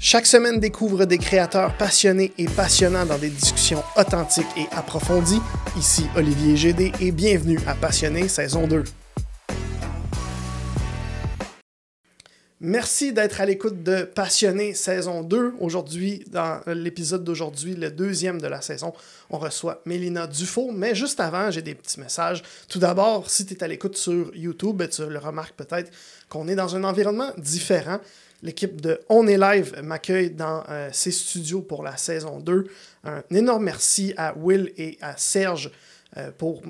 Chaque semaine, découvre des créateurs passionnés et passionnants dans des discussions authentiques et approfondies. Ici Olivier GD et bienvenue à Passionné saison 2. Merci d'être à l'écoute de Passionné saison 2. Aujourd'hui, dans l'épisode d'aujourd'hui, le deuxième de la saison, on reçoit Mélina Dufault. Mais juste avant, j'ai des petits messages. Tout d'abord, si tu es à l'écoute sur YouTube, tu le remarques peut-être qu'on est dans un environnement différent. L'équipe de On est live m'accueille dans euh, ses studios pour la saison 2. Un énorme merci à Will et à Serge euh, pour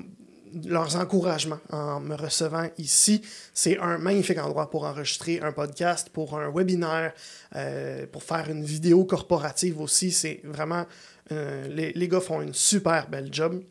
leurs encouragements en me recevant ici. C'est un magnifique endroit pour enregistrer un podcast, pour un webinaire, euh, pour faire une vidéo corporative aussi. C'est vraiment... les, les gars font une super belle job.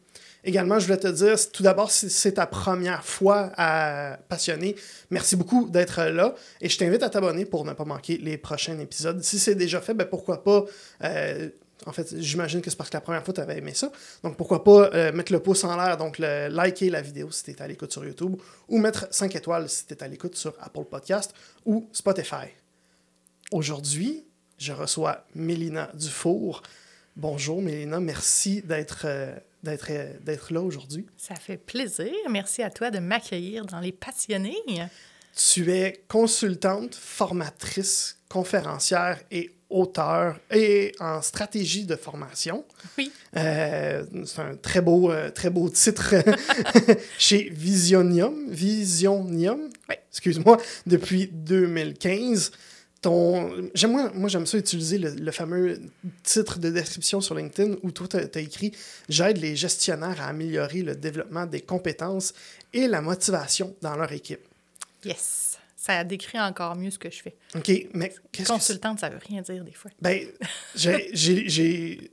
Également, je voulais te dire, tout d'abord, si c'est ta première fois à Passionner, merci beaucoup d'être là et je t'invite à t'abonner pour ne pas manquer les prochains épisodes. Si c'est déjà fait, ben pourquoi pas. Euh, en fait, j'imagine que c'est parce que la première fois, tu avais aimé ça. Donc, pourquoi pas euh, mettre le pouce en l'air, donc liker la vidéo si tu es à l'écoute sur YouTube, ou mettre 5 étoiles si tu es à l'écoute sur Apple Podcast ou Spotify. Aujourd'hui, je reçois Mélina Dufour. Bonjour Mélina, merci d'être euh, d'être, d'être là aujourd'hui. Ça fait plaisir. Merci à toi de m'accueillir dans Les Passionnés. Tu es consultante, formatrice, conférencière et auteur et en stratégie de formation. Oui. Euh, c'est un très beau, euh, très beau titre chez Visionium. Visionium, oui. excuse-moi, depuis 2015 ton. J'aime, moi, moi j'aime ça utiliser le, fameux titre de description sur LinkedIn où toi, tu as écrit J'aide les gestionnaires à améliorer le développement des compétences et la motivation dans leur équipe. Yes. Ça décrit encore mieux ce que je fais. OK, mais qu'est-ce Consultante, que ça veut rien dire des fois. Ben, j'ai, j'ai,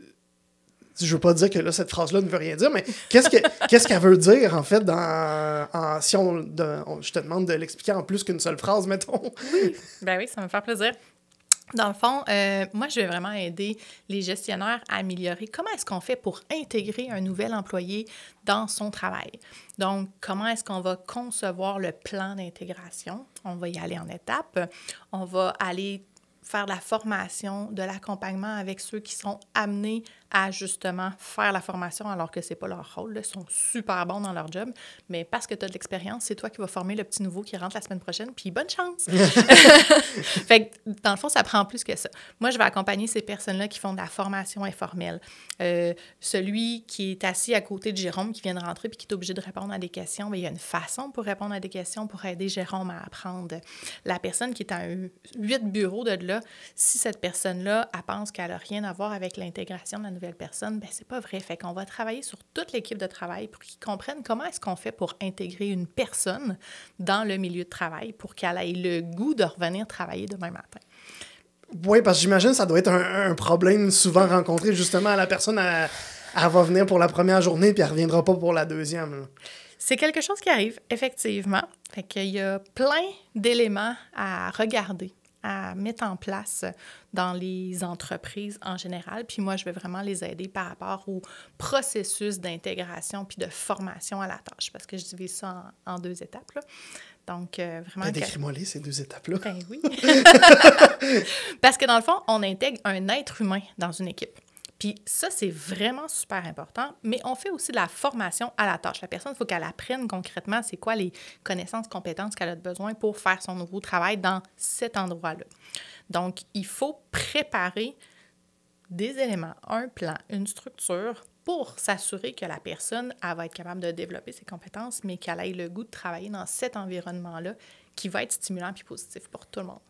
je veux pas dire que là, cette phrase-là ne veut rien dire, mais qu'est-ce qu'elle veut dire, en fait, dans, si on, je te demande de l'expliquer en plus qu'une seule phrase, mettons. Oui, ben oui, ça me fait plaisir. Dans le fond, euh, moi, je vais vraiment aider les gestionnaires à améliorer comment est-ce qu'on fait pour intégrer un nouvel employé dans son travail. Donc, comment est-ce qu'on va concevoir le plan d'intégration? On va y aller en étapes. On va aller faire de la formation, de l'accompagnement avec ceux qui sont amenés à justement faire la formation alors que c'est pas leur rôle. Ils sont super bons dans leur job, mais parce que tu as de l'expérience, c'est toi qui vas former le petit nouveau qui rentre la semaine prochaine, puis bonne chance! fait que, dans le fond, ça prend plus que ça. Moi, je vais accompagner ces personnes-là qui font de la formation informelle. Euh, celui qui est assis à côté de Jérôme, qui vient de rentrer puis qui est obligé de répondre à des questions, bien, il y a une façon pour répondre à des questions pour aider Jérôme à apprendre. La personne qui est à huit bureaux de là, si cette personne-là, elle pense qu'elle n'a rien à voir avec l'intégration de la nouvelle personne, ben c'est pas vrai. Fait qu'on va travailler sur toute l'équipe de travail pour qu'ils comprennent comment est-ce qu'on fait pour intégrer une personne dans le milieu de travail pour qu'elle ait le goût de revenir travailler demain matin. Oui, parce que j'imagine que ça doit être un, problème souvent rencontré justement à la personne, elle, va venir pour la première journée puis elle reviendra pas pour la deuxième. C'est quelque chose qui arrive, effectivement. Fait qu'il y a plein d'éléments à regarder à mettre en place dans les entreprises en général. Puis moi, je vais vraiment les aider par rapport au processus d'intégration puis de formation à la tâche, parce que je divise ça en, deux étapes. Donc, euh, vraiment... Ben, décris-moi les, ces deux étapes-là. Ben oui. parce que dans le fond, on intègre un être humain dans une équipe. Puis ça, c'est vraiment super important, mais on fait aussi de la formation à la tâche. La personne, il faut qu'elle apprenne concrètement c'est quoi les connaissances, compétences qu'elle a besoin pour faire son nouveau travail dans cet endroit-là. Donc, il faut préparer des éléments, un plan, une structure pour s'assurer que la personne elle va être capable de développer ses compétences, mais qu'elle ait le goût de travailler dans cet environnement-là qui va être stimulant et positif pour tout le monde.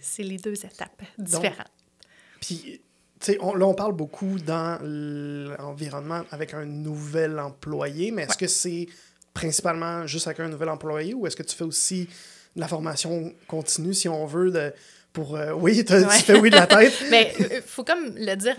C'est les deux étapes différentes. puis on, là, on parle beaucoup dans l'environnement avec un nouvel employé, mais est-ce que c'est principalement juste avec un nouvel employé ou est-ce que tu fais aussi de la formation continue, si on veut, de, pour... Euh, oui, tu fais oui de la tête? mais il euh, faut comme le dire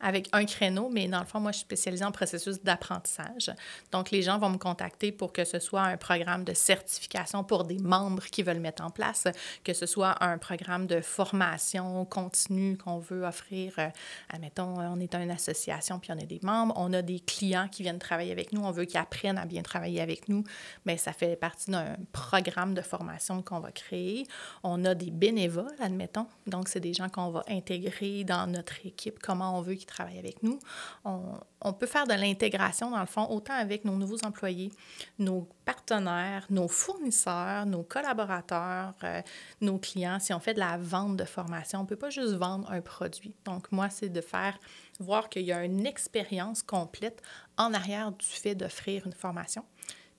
avec un créneau, mais dans le fond, moi, je suis spécialisée en processus d'apprentissage. Donc, les gens vont me contacter pour que ce soit un programme de certification pour des membres qui veulent mettre en place, que ce soit un programme de formation continue qu'on veut offrir. Euh, admettons, on est une association, puis on a des membres, on a des clients qui viennent travailler avec nous, on veut qu'ils apprennent à bien travailler avec nous. Bien, ça fait partie d'un programme de formation qu'on va créer. On a des bénévoles, admettons. Donc, c'est des gens qu'on va intégrer dans notre équipe, comment on veut travaillent avec nous. On, peut faire de l'intégration, dans le fond, autant avec nos nouveaux employés, nos partenaires, nos fournisseurs, nos collaborateurs, euh, nos clients. Si on fait de la vente de formation, on ne peut pas juste vendre un produit. Donc, moi, c'est de faire voir qu'il y a une expérience complète en arrière du fait d'offrir une formation.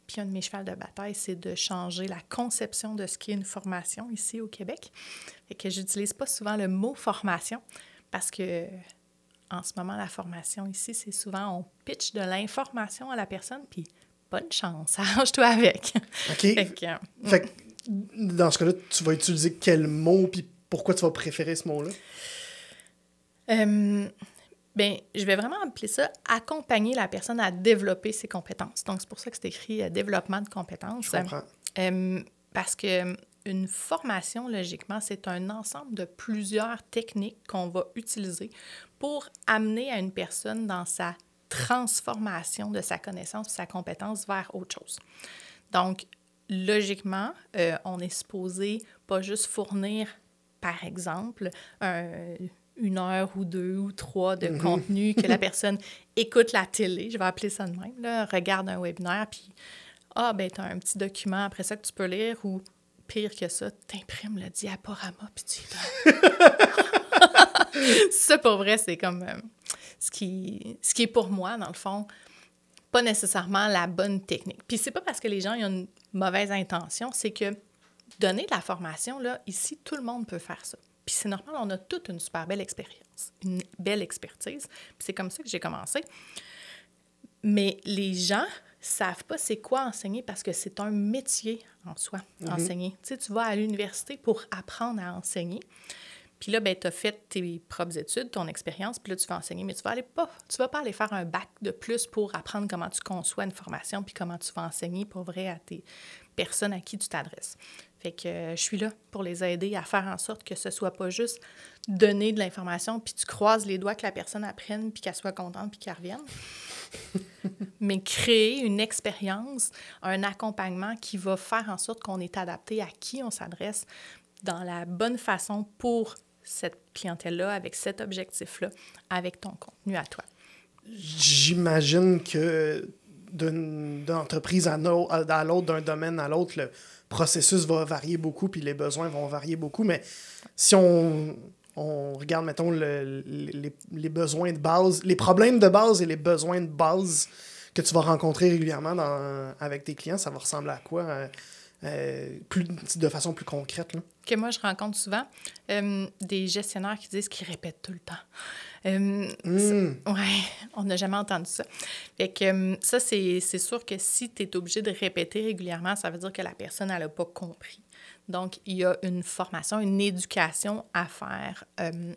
Puis un de mes chevals de bataille, c'est de changer la conception de ce qu'est une formation ici au Québec. Et que j'utilise pas souvent le mot formation parce que en ce moment, la formation ici, c'est souvent on pitch de l'information à la personne, puis bonne chance, arrange-toi avec. OK. Euh, fait que, dans ce cas-là, tu vas utiliser quel mot, puis pourquoi tu vas préférer ce mot-là? Euh, Bien, je vais vraiment appeler ça accompagner la personne à développer ses compétences. Donc, c'est pour ça que c'est écrit euh, développement de compétences. Je comprends. Parce que une formation, logiquement, c'est un ensemble de plusieurs techniques qu'on va utiliser pour amener à une personne dans sa transformation de sa connaissance, de sa compétence vers autre chose. Donc, logiquement, euh, on est supposé pas juste fournir, par exemple, un une heure ou deux ou trois de mhm. contenu que la personne écoute la télé, je vais appeler ça de même, là, regarde un webinaire, puis ah, ben, tu as un petit document après ça que tu peux lire, ou pire que ça, t'imprimes le diaporama, puis tu Ça, pour vrai, c'est comme euh, ce, qui, ce qui est pour moi, dans le fond, pas nécessairement la bonne technique. Puis c'est pas parce que les gens ont une mauvaise intention, c'est que donner de la formation, là, ici, tout le monde peut faire ça. Puis c'est normal, on a toute une super belle expérience, une belle expertise. Puis c'est comme ça que j'ai commencé. Mais les gens savent pas c'est quoi enseigner parce que c'est un métier en soi, mm-hmm. enseigner. Tu sais, tu vas à l'université pour apprendre à enseigner. Puis là, ben, tu as fait tes propres études, ton expérience, puis là, tu vas enseigner, mais tu vas aller pas, tu vas pas aller faire un bac de plus pour apprendre comment tu conçois une formation, puis comment tu vas enseigner pour vrai à tes personnes à qui tu t'adresses. Fait que euh, je suis là pour les aider à faire en sorte que ce soit pas juste donner de l'information, puis tu croises les doigts que la personne apprenne, puis qu'elle soit contente, puis qu'elle revienne. Mais créer une expérience, un accompagnement qui va faire en sorte qu'on est adapté à qui on s'adresse dans la bonne façon pour cette clientèle-là, avec cet objectif-là, avec ton contenu à toi? J'imagine que d'une entreprise à, l'autre, d'un domaine à l'autre, le processus va varier beaucoup, puis les besoins vont varier beaucoup. Mais si on, regarde, mettons, le, les, besoins de base, les problèmes de base et les besoins de base que tu vas rencontrer régulièrement avec tes clients, ça va ressembler à quoi? Euh, euh, plus, de façon plus concrète. Là. Que moi, je rencontre souvent euh, des gestionnaires qui disent qu'ils répètent tout le temps. Euh, hmm. Oui, on n'a jamais entendu ça. Fait que ça, c'est sûr que si tu es obligé de répéter régulièrement, ça veut dire que la personne, elle n'a pas compris. Donc, il y a une formation, une éducation à faire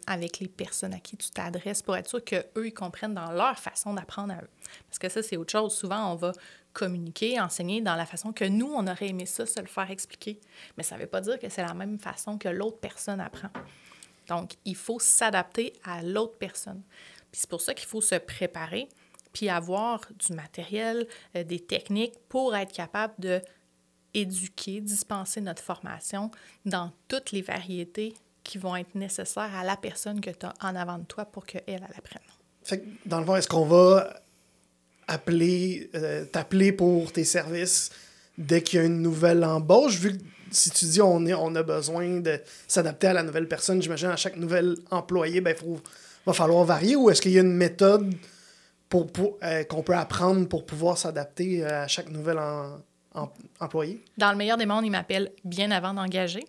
avec les personnes à qui tu t'adresses pour être sûr qu'eux, ils comprennent dans leur façon d'apprendre à eux. Parce que ça, c'est autre chose. Souvent, on va communiquer, enseigner dans la façon que nous, on aurait aimé ça, se le faire expliquer. Mais ça ne veut pas dire que c'est la même façon que l'autre personne apprend. Donc, il faut s'adapter à l'autre personne. Puis c'est pour ça qu'il faut se préparer, puis avoir du matériel, euh, des techniques pour être capable de éduquer, dispenser notre formation dans toutes les variétés qui vont être nécessaires à la personne que tu as en avant de toi pour qu'elle, elle apprenne. Fait dans le fond, est-ce qu'on va appeler, euh, t'appeler pour tes services dès qu'il y a une nouvelle embauche, vu que si tu dis on, est, on a besoin de s'adapter à la nouvelle personne, j'imagine à chaque nouvel employé, ben, va falloir varier ou est-ce qu'il y a une méthode pour, euh, qu'on peut apprendre pour pouvoir s'adapter à chaque nouvel employé? Dans le meilleur des mondes, il m'appelle bien avant d'engager.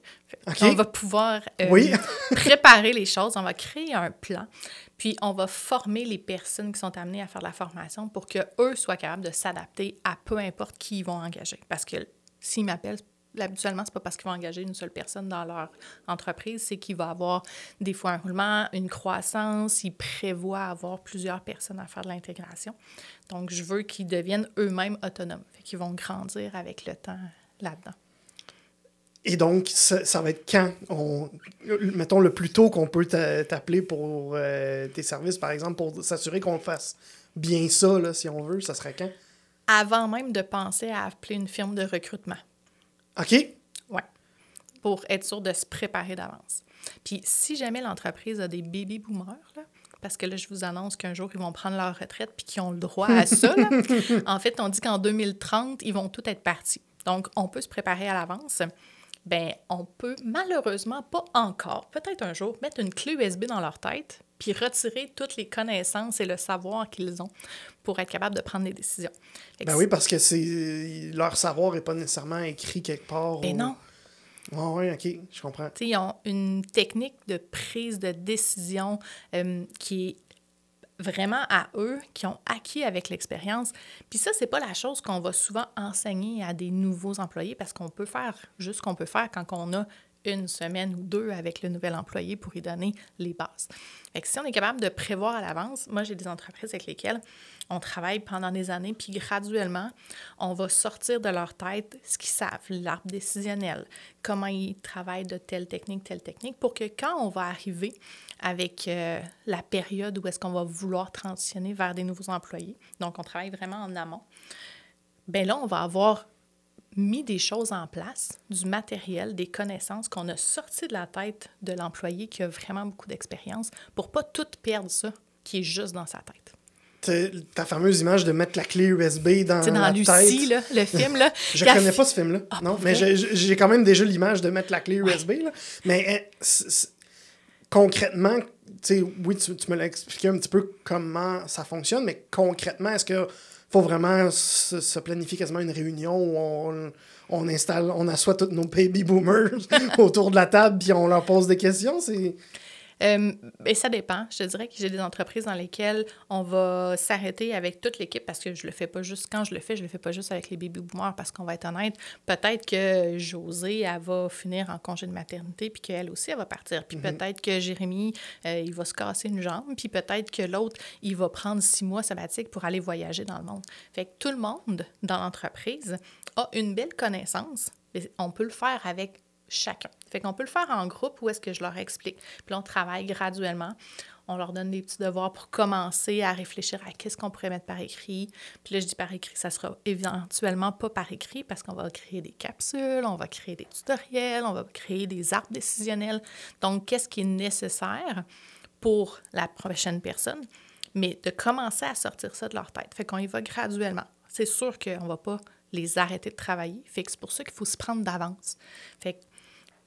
On va pouvoir euh, préparer les choses, on va créer un plan. Puis, on va former les personnes qui sont amenées à faire la formation pour qu'eux soient capables de s'adapter à peu importe qui ils vont engager. Parce que s'ils m'appellent, habituellement, c'est pas parce qu'ils vont engager une seule personne dans leur entreprise, c'est qu'il va avoir des fois un roulement, une croissance, ils prévoient avoir plusieurs personnes à faire de l'intégration. Donc, je veux qu'ils deviennent eux-mêmes autonomes, fait qu'ils vont grandir avec le temps là-dedans. Et donc, ça, va être quand, on, mettons, le plus tôt qu'on peut t'appeler pour euh, tes services, par exemple, pour s'assurer qu'on fasse bien ça, là, si on veut, ça serait quand? Avant même de penser à appeler une firme de recrutement. OK. Oui. Pour être sûr de se préparer d'avance. Puis, si jamais l'entreprise a des baby boomers, là, parce que là, je vous annonce qu'un jour, ils vont prendre leur retraite puis qu'ils ont le droit à ça. en fait, on dit qu'en 2030, ils vont tous être partis. Donc, on peut se préparer à l'avance ben on peut malheureusement pas encore, peut-être un jour, mettre une clé USB dans leur tête puis retirer toutes les connaissances et le savoir qu'ils ont pour être capable de prendre des décisions. Ben oui, parce que c'est leur savoir n'est pas nécessairement écrit quelque part. Ben non. oui, OK, je comprends. ils ont une technique de prise de décision euh, qui est vraiment à eux, qui ont acquis avec l'expérience. Puis ça, c'est pas la chose qu'on va souvent enseigner à des nouveaux employés parce qu'on peut faire juste ce qu'on peut faire quand on a une semaine ou deux avec le nouvel employé pour y donner les bases. Fait si on est capable de prévoir à l'avance, moi j'ai des entreprises avec lesquelles on travaille pendant des années, puis graduellement, on va sortir de leur tête ce qu'ils savent, l'arbre décisionnel, comment ils travaillent de telle technique, telle technique, pour que quand on va arriver avec euh, la période où est-ce qu'on va vouloir transitionner vers des nouveaux employés, donc on travaille vraiment en amont, bien là, on va avoir mis des choses en place, du matériel, des connaissances qu'on a sorti de la tête de l'employé qui a vraiment beaucoup d'expérience pour pas tout perdre ça qui est juste dans sa tête ta fameuse image de mettre la clé USB dans, dans la Lucie, Là, le film. Là, je ne connais pas ce film-là. Ah, non, mais j'ai quand même déjà l'image de mettre la clé USB. Là. Mais eh, concrètement, oui, tu, tu me l'as expliqué un petit peu comment ça fonctionne, mais concrètement, est-ce que faut vraiment se, planifier quasiment une réunion où on, on installe, on assoit tous nos baby boomers autour de la table puis on leur pose des questions? C'est... Euh, et ça dépend. Je te dirais que j'ai des entreprises dans lesquelles on va s'arrêter avec toute l'équipe parce que je le fais pas juste quand je le fais, je le fais pas juste avec les baby boomers parce qu'on va être honnête. Peut-être que José, elle va finir en congé de maternité puis qu'elle aussi, elle va partir. Puis mhm. peut-être que Jérémy, euh, il va se casser une jambe. Puis peut-être que l'autre, il va prendre six mois sabbatiques pour aller voyager dans le monde. Fait que tout le monde dans l'entreprise a une belle connaissance. On peut le faire avec chacun. Fait qu'on peut le faire en groupe ou est-ce que je leur explique. Puis on travaille graduellement. On leur donne des petits devoirs pour commencer à réfléchir à qu'est-ce qu'on pourrait mettre par écrit. Puis là, je dis par écrit, ça sera éventuellement pas par écrit parce qu'on va créer des capsules, on va créer des tutoriels, on va créer des arbres décisionnels. Donc, qu'est-ce qui est nécessaire pour la prochaine personne? Mais de commencer à sortir ça de leur tête. Fait qu'on y va graduellement. C'est sûr qu'on ne va pas les arrêter de travailler. Fait que c'est pour ça qu'il faut se prendre d'avance. Fait que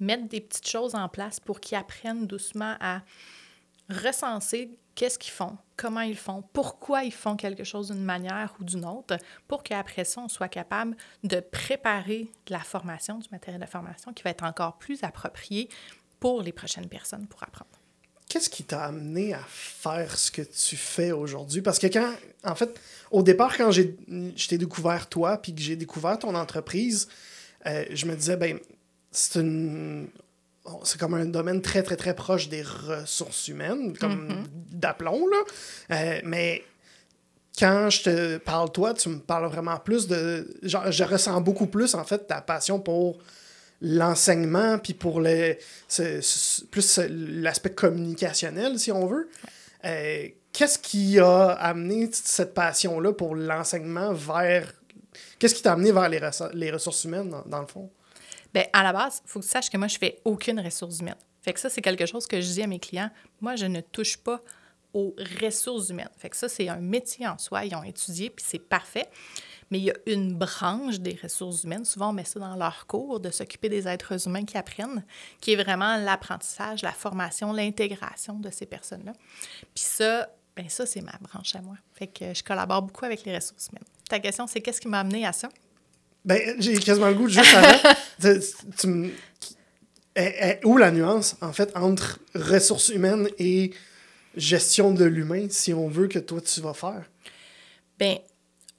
mettre des petites choses en place pour qu'ils apprennent doucement à recenser qu'est-ce qu'ils font, comment ils font, pourquoi ils font quelque chose d'une manière ou d'une autre, pour qu'après ça, on soit capable de préparer la formation, du matériel de formation qui va être encore plus approprié pour les prochaines personnes pour apprendre. Qu'est-ce qui t'a amené à faire ce que tu fais aujourd'hui? Parce que quand, en fait, au départ, quand j'ai, je t'ai découvert toi, puis que j'ai découvert ton entreprise, euh, je me disais, ben, c'est une c'est comme un domaine très, très, très proche des ressources humaines, comme mm-hmm. d'aplomb, là. Euh, mais quand je te parle, toi, tu me parles vraiment plus de... Genre, je ressens beaucoup plus, en fait, ta passion pour l'enseignement, puis pour les, plus l'aspect communicationnel, si on veut. Euh, qu'est-ce qui a amené cette passion-là pour l'enseignement vers... Qu'est-ce qui t'a amené vers les, les ressources humaines, dans le fond? Bien, à la base, il faut que tu saches que moi, je fais aucune ressource humaine. Fait que ça, c'est quelque chose que je dis à mes clients. Moi, je ne touche pas aux ressources humaines. Fait que ça, c'est un métier en soi. Ils ont étudié, puis c'est parfait. Mais il y a une branche des ressources humaines, souvent on met ça dans leur cours, de s'occuper des êtres humains qui apprennent, qui est vraiment l'apprentissage, la formation, l'intégration de ces personnes-là. Puis ça, ben ça, c'est ma branche à moi. Fait que je collabore beaucoup avec les ressources humaines. Ta question, c'est qu'est-ce qui m'a amené à ça? Ben, j'ai quasiment le goût de juste avant. tu, où la nuance, en fait, entre ressources humaines et gestion de l'humain, si on veut que toi, tu vas faire? Ben,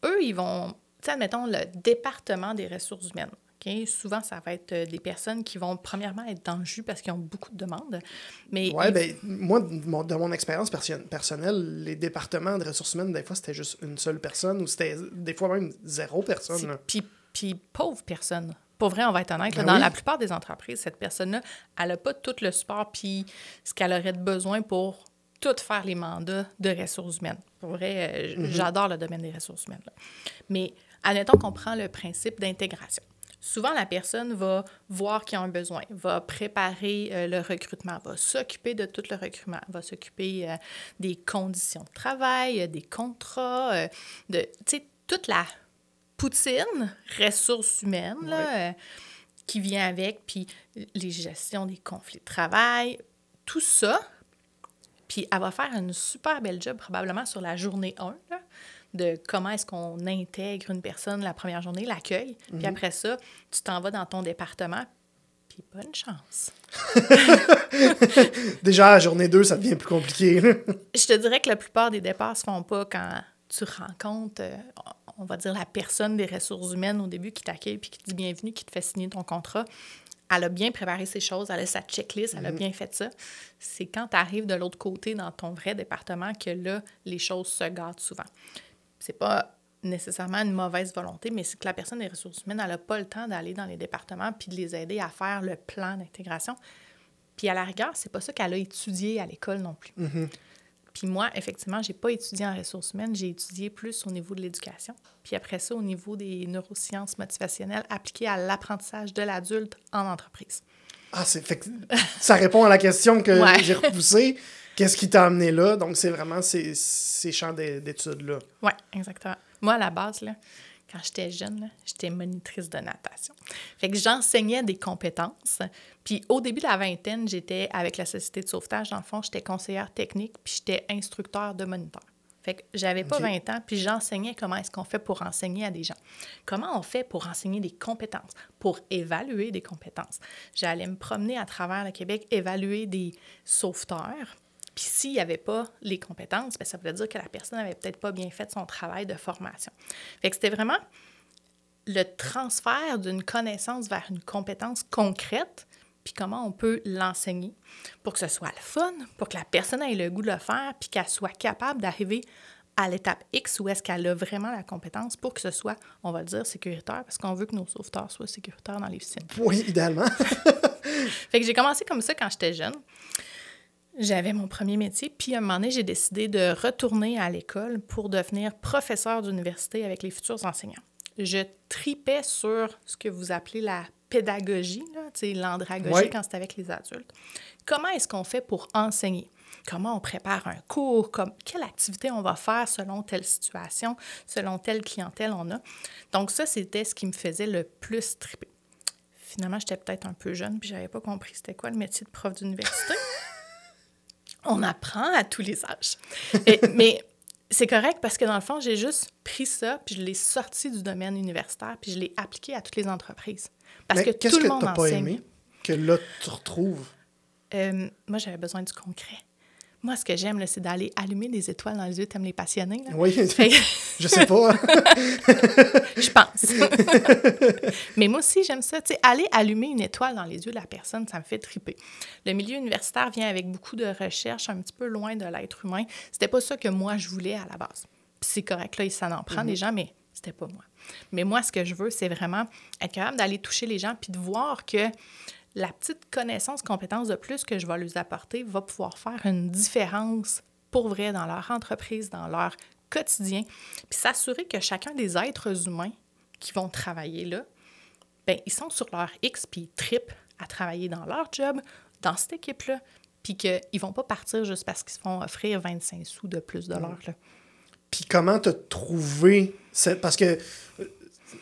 eux, ils vont. Tu sais, admettons, le département des ressources humaines. OK? Souvent, ça va être euh, des personnes qui vont, premièrement, être dans le jus parce qu'ils ont beaucoup de demandes. Mais Oui, ils- ben, moi, de mon, expérience perso- personnelle, les départements de ressources humaines, des fois, c'était juste une seule personne ou c'était des fois même zéro personne. Puis, puis pauvre personne. Pour vrai, on va être honnête, là, Ben dans oui. la plupart des entreprises, cette personne-là, elle n'a pas tout le support puis ce qu'elle aurait de besoin pour tout faire les mandats de ressources humaines. Pour vrai, euh, Mhm. j'adore le domaine des ressources humaines. là. Mais admettons qu'on prend le principe d'intégration. Souvent, la personne va voir qu'il y a un besoin, va préparer euh, le recrutement, va s'occuper de tout le recrutement, va s'occuper euh, des conditions de travail, euh, des contrats, de, toute la poutine, ressources humaines, là, euh, qui vient avec, puis les gestions des conflits de travail, tout ça. Puis elle va faire une super belle job probablement sur la journée 1, là, de comment est-ce qu'on intègre une personne la première journée, l'accueil. Puis après ça, tu t'en vas dans ton département, puis bonne chance. Déjà, à journée 2, ça devient plus compliqué. Je te dirais que la plupart des départs se font pas quand tu rencontres, euh, on va dire, la personne des ressources humaines au début qui t'accueille puis qui te dit bienvenue, qui te fait signer ton contrat. Elle a bien préparé ses choses, elle a sa checklist, elle a bien fait ça. C'est quand tu arrives de l'autre côté dans ton vrai département que là, les choses se gâtent souvent. C'est pas nécessairement une mauvaise volonté, mais c'est que la personne des ressources humaines, elle n'a pas le temps d'aller dans les départements puis de les aider à faire le plan d'intégration. Puis à la rigueur, c'est pas ça qu'elle a étudié à l'école non plus. Puis moi, effectivement, j'ai pas étudié en ressources humaines, j'ai étudié plus au niveau de l'éducation. Puis après ça, au niveau des neurosciences motivationnelles appliquées à l'apprentissage de l'adulte en entreprise. Ah, c'est fait que ça répond à la question que Ouais. j'ai repoussée. Qu'est-ce qui t'a amené là? Donc, c'est vraiment ces, ces champs d'é- d'études-là. Oui, exactement. Moi, à la base, là, quand j'étais jeune, j'étais monitrice de natation. Fait que j'enseignais des compétences. Puis au début de la vingtaine, j'étais avec la Société de sauvetage. Dans le fond, j'étais conseillère technique, puis j'étais instructeur de moniteur. Fait que j'avais pas Ok. 20 ans, puis j'enseignais comment est-ce qu'on fait pour enseigner à des gens. Comment on fait pour enseigner des compétences, pour évaluer des compétences? J'allais me promener à travers le Québec, évaluer des sauveteurs. Puis s'il n'y avait pas les compétences, ben, ça voulait dire que la personne n'avait peut-être pas bien fait son travail de formation. Fait que c'était vraiment le transfert d'une connaissance vers une compétence concrète, puis comment on peut l'enseigner pour que ce soit le fun, pour que la personne ait le goût de le faire, puis qu'elle soit capable d'arriver à l'étape X où est-ce qu'elle a vraiment la compétence pour que ce soit, on va le dire, sécuritaire, parce qu'on veut que nos sauveteurs soient sécuritaires dans les piscines. Oui, idéalement. Fait que j'ai commencé comme ça quand j'étais jeune. J'avais mon premier métier, puis à un moment donné, j'ai décidé de retourner à l'école pour devenir professeur d'université avec les futurs enseignants. Je tripais sur ce que vous appelez la pédagogie, l'andragogie Ouais. quand c'est avec les adultes. Comment est-ce qu'on fait pour enseigner? Comment on prépare un cours? Comme, quelle activité on va faire selon telle situation, selon telle clientèle on a? Donc ça, c'était ce qui me faisait le plus triper. Finalement, j'étais peut-être un peu jeune, puis j'avais pas compris c'était quoi le métier de prof d'université. On apprend à tous les âges. Et- mais c'est correct parce que dans le fond, j'ai juste pris ça, puis je l'ai sorti du domaine universitaire, puis je l'ai appliqué à toutes les entreprises. Parce Mais que qu'est-ce tout que le monde t'as pas enseigne. aimé que là, tu retrouves? Euh, moi, j'avais besoin du concret. Moi, ce que j'aime, c'est d'aller allumer des étoiles dans les yeux. T'aimes les passionnés, là? Oui, Fait je sais pas. je pense. Mais moi aussi, j'aime ça. Tu sais, aller allumer une étoile dans les yeux de la personne, ça me fait triper. Le milieu universitaire vient avec beaucoup de recherches un petit peu loin de l'être humain. C'était pas ça que moi, je voulais à la base. Puis c'est correct, là, ça en prend des gens, mais c'était pas moi. Mais moi, ce que je veux, c'est vraiment être capable d'aller toucher les gens puis de voir que la petite connaissance, compétence de plus que je vais leur apporter va pouvoir faire une différence pour vrai dans leur entreprise, dans leur quotidien, puis s'assurer que chacun des êtres humains qui vont travailler là, ben ils sont sur leur X, puis ils tripent à travailler dans leur job, dans cette équipe-là, puis qu'ils ne vont pas partir juste parce qu'ils se font offrir 25 sous de plus de l'heure. là. Puis comment t'as trouvé. Parce que euh,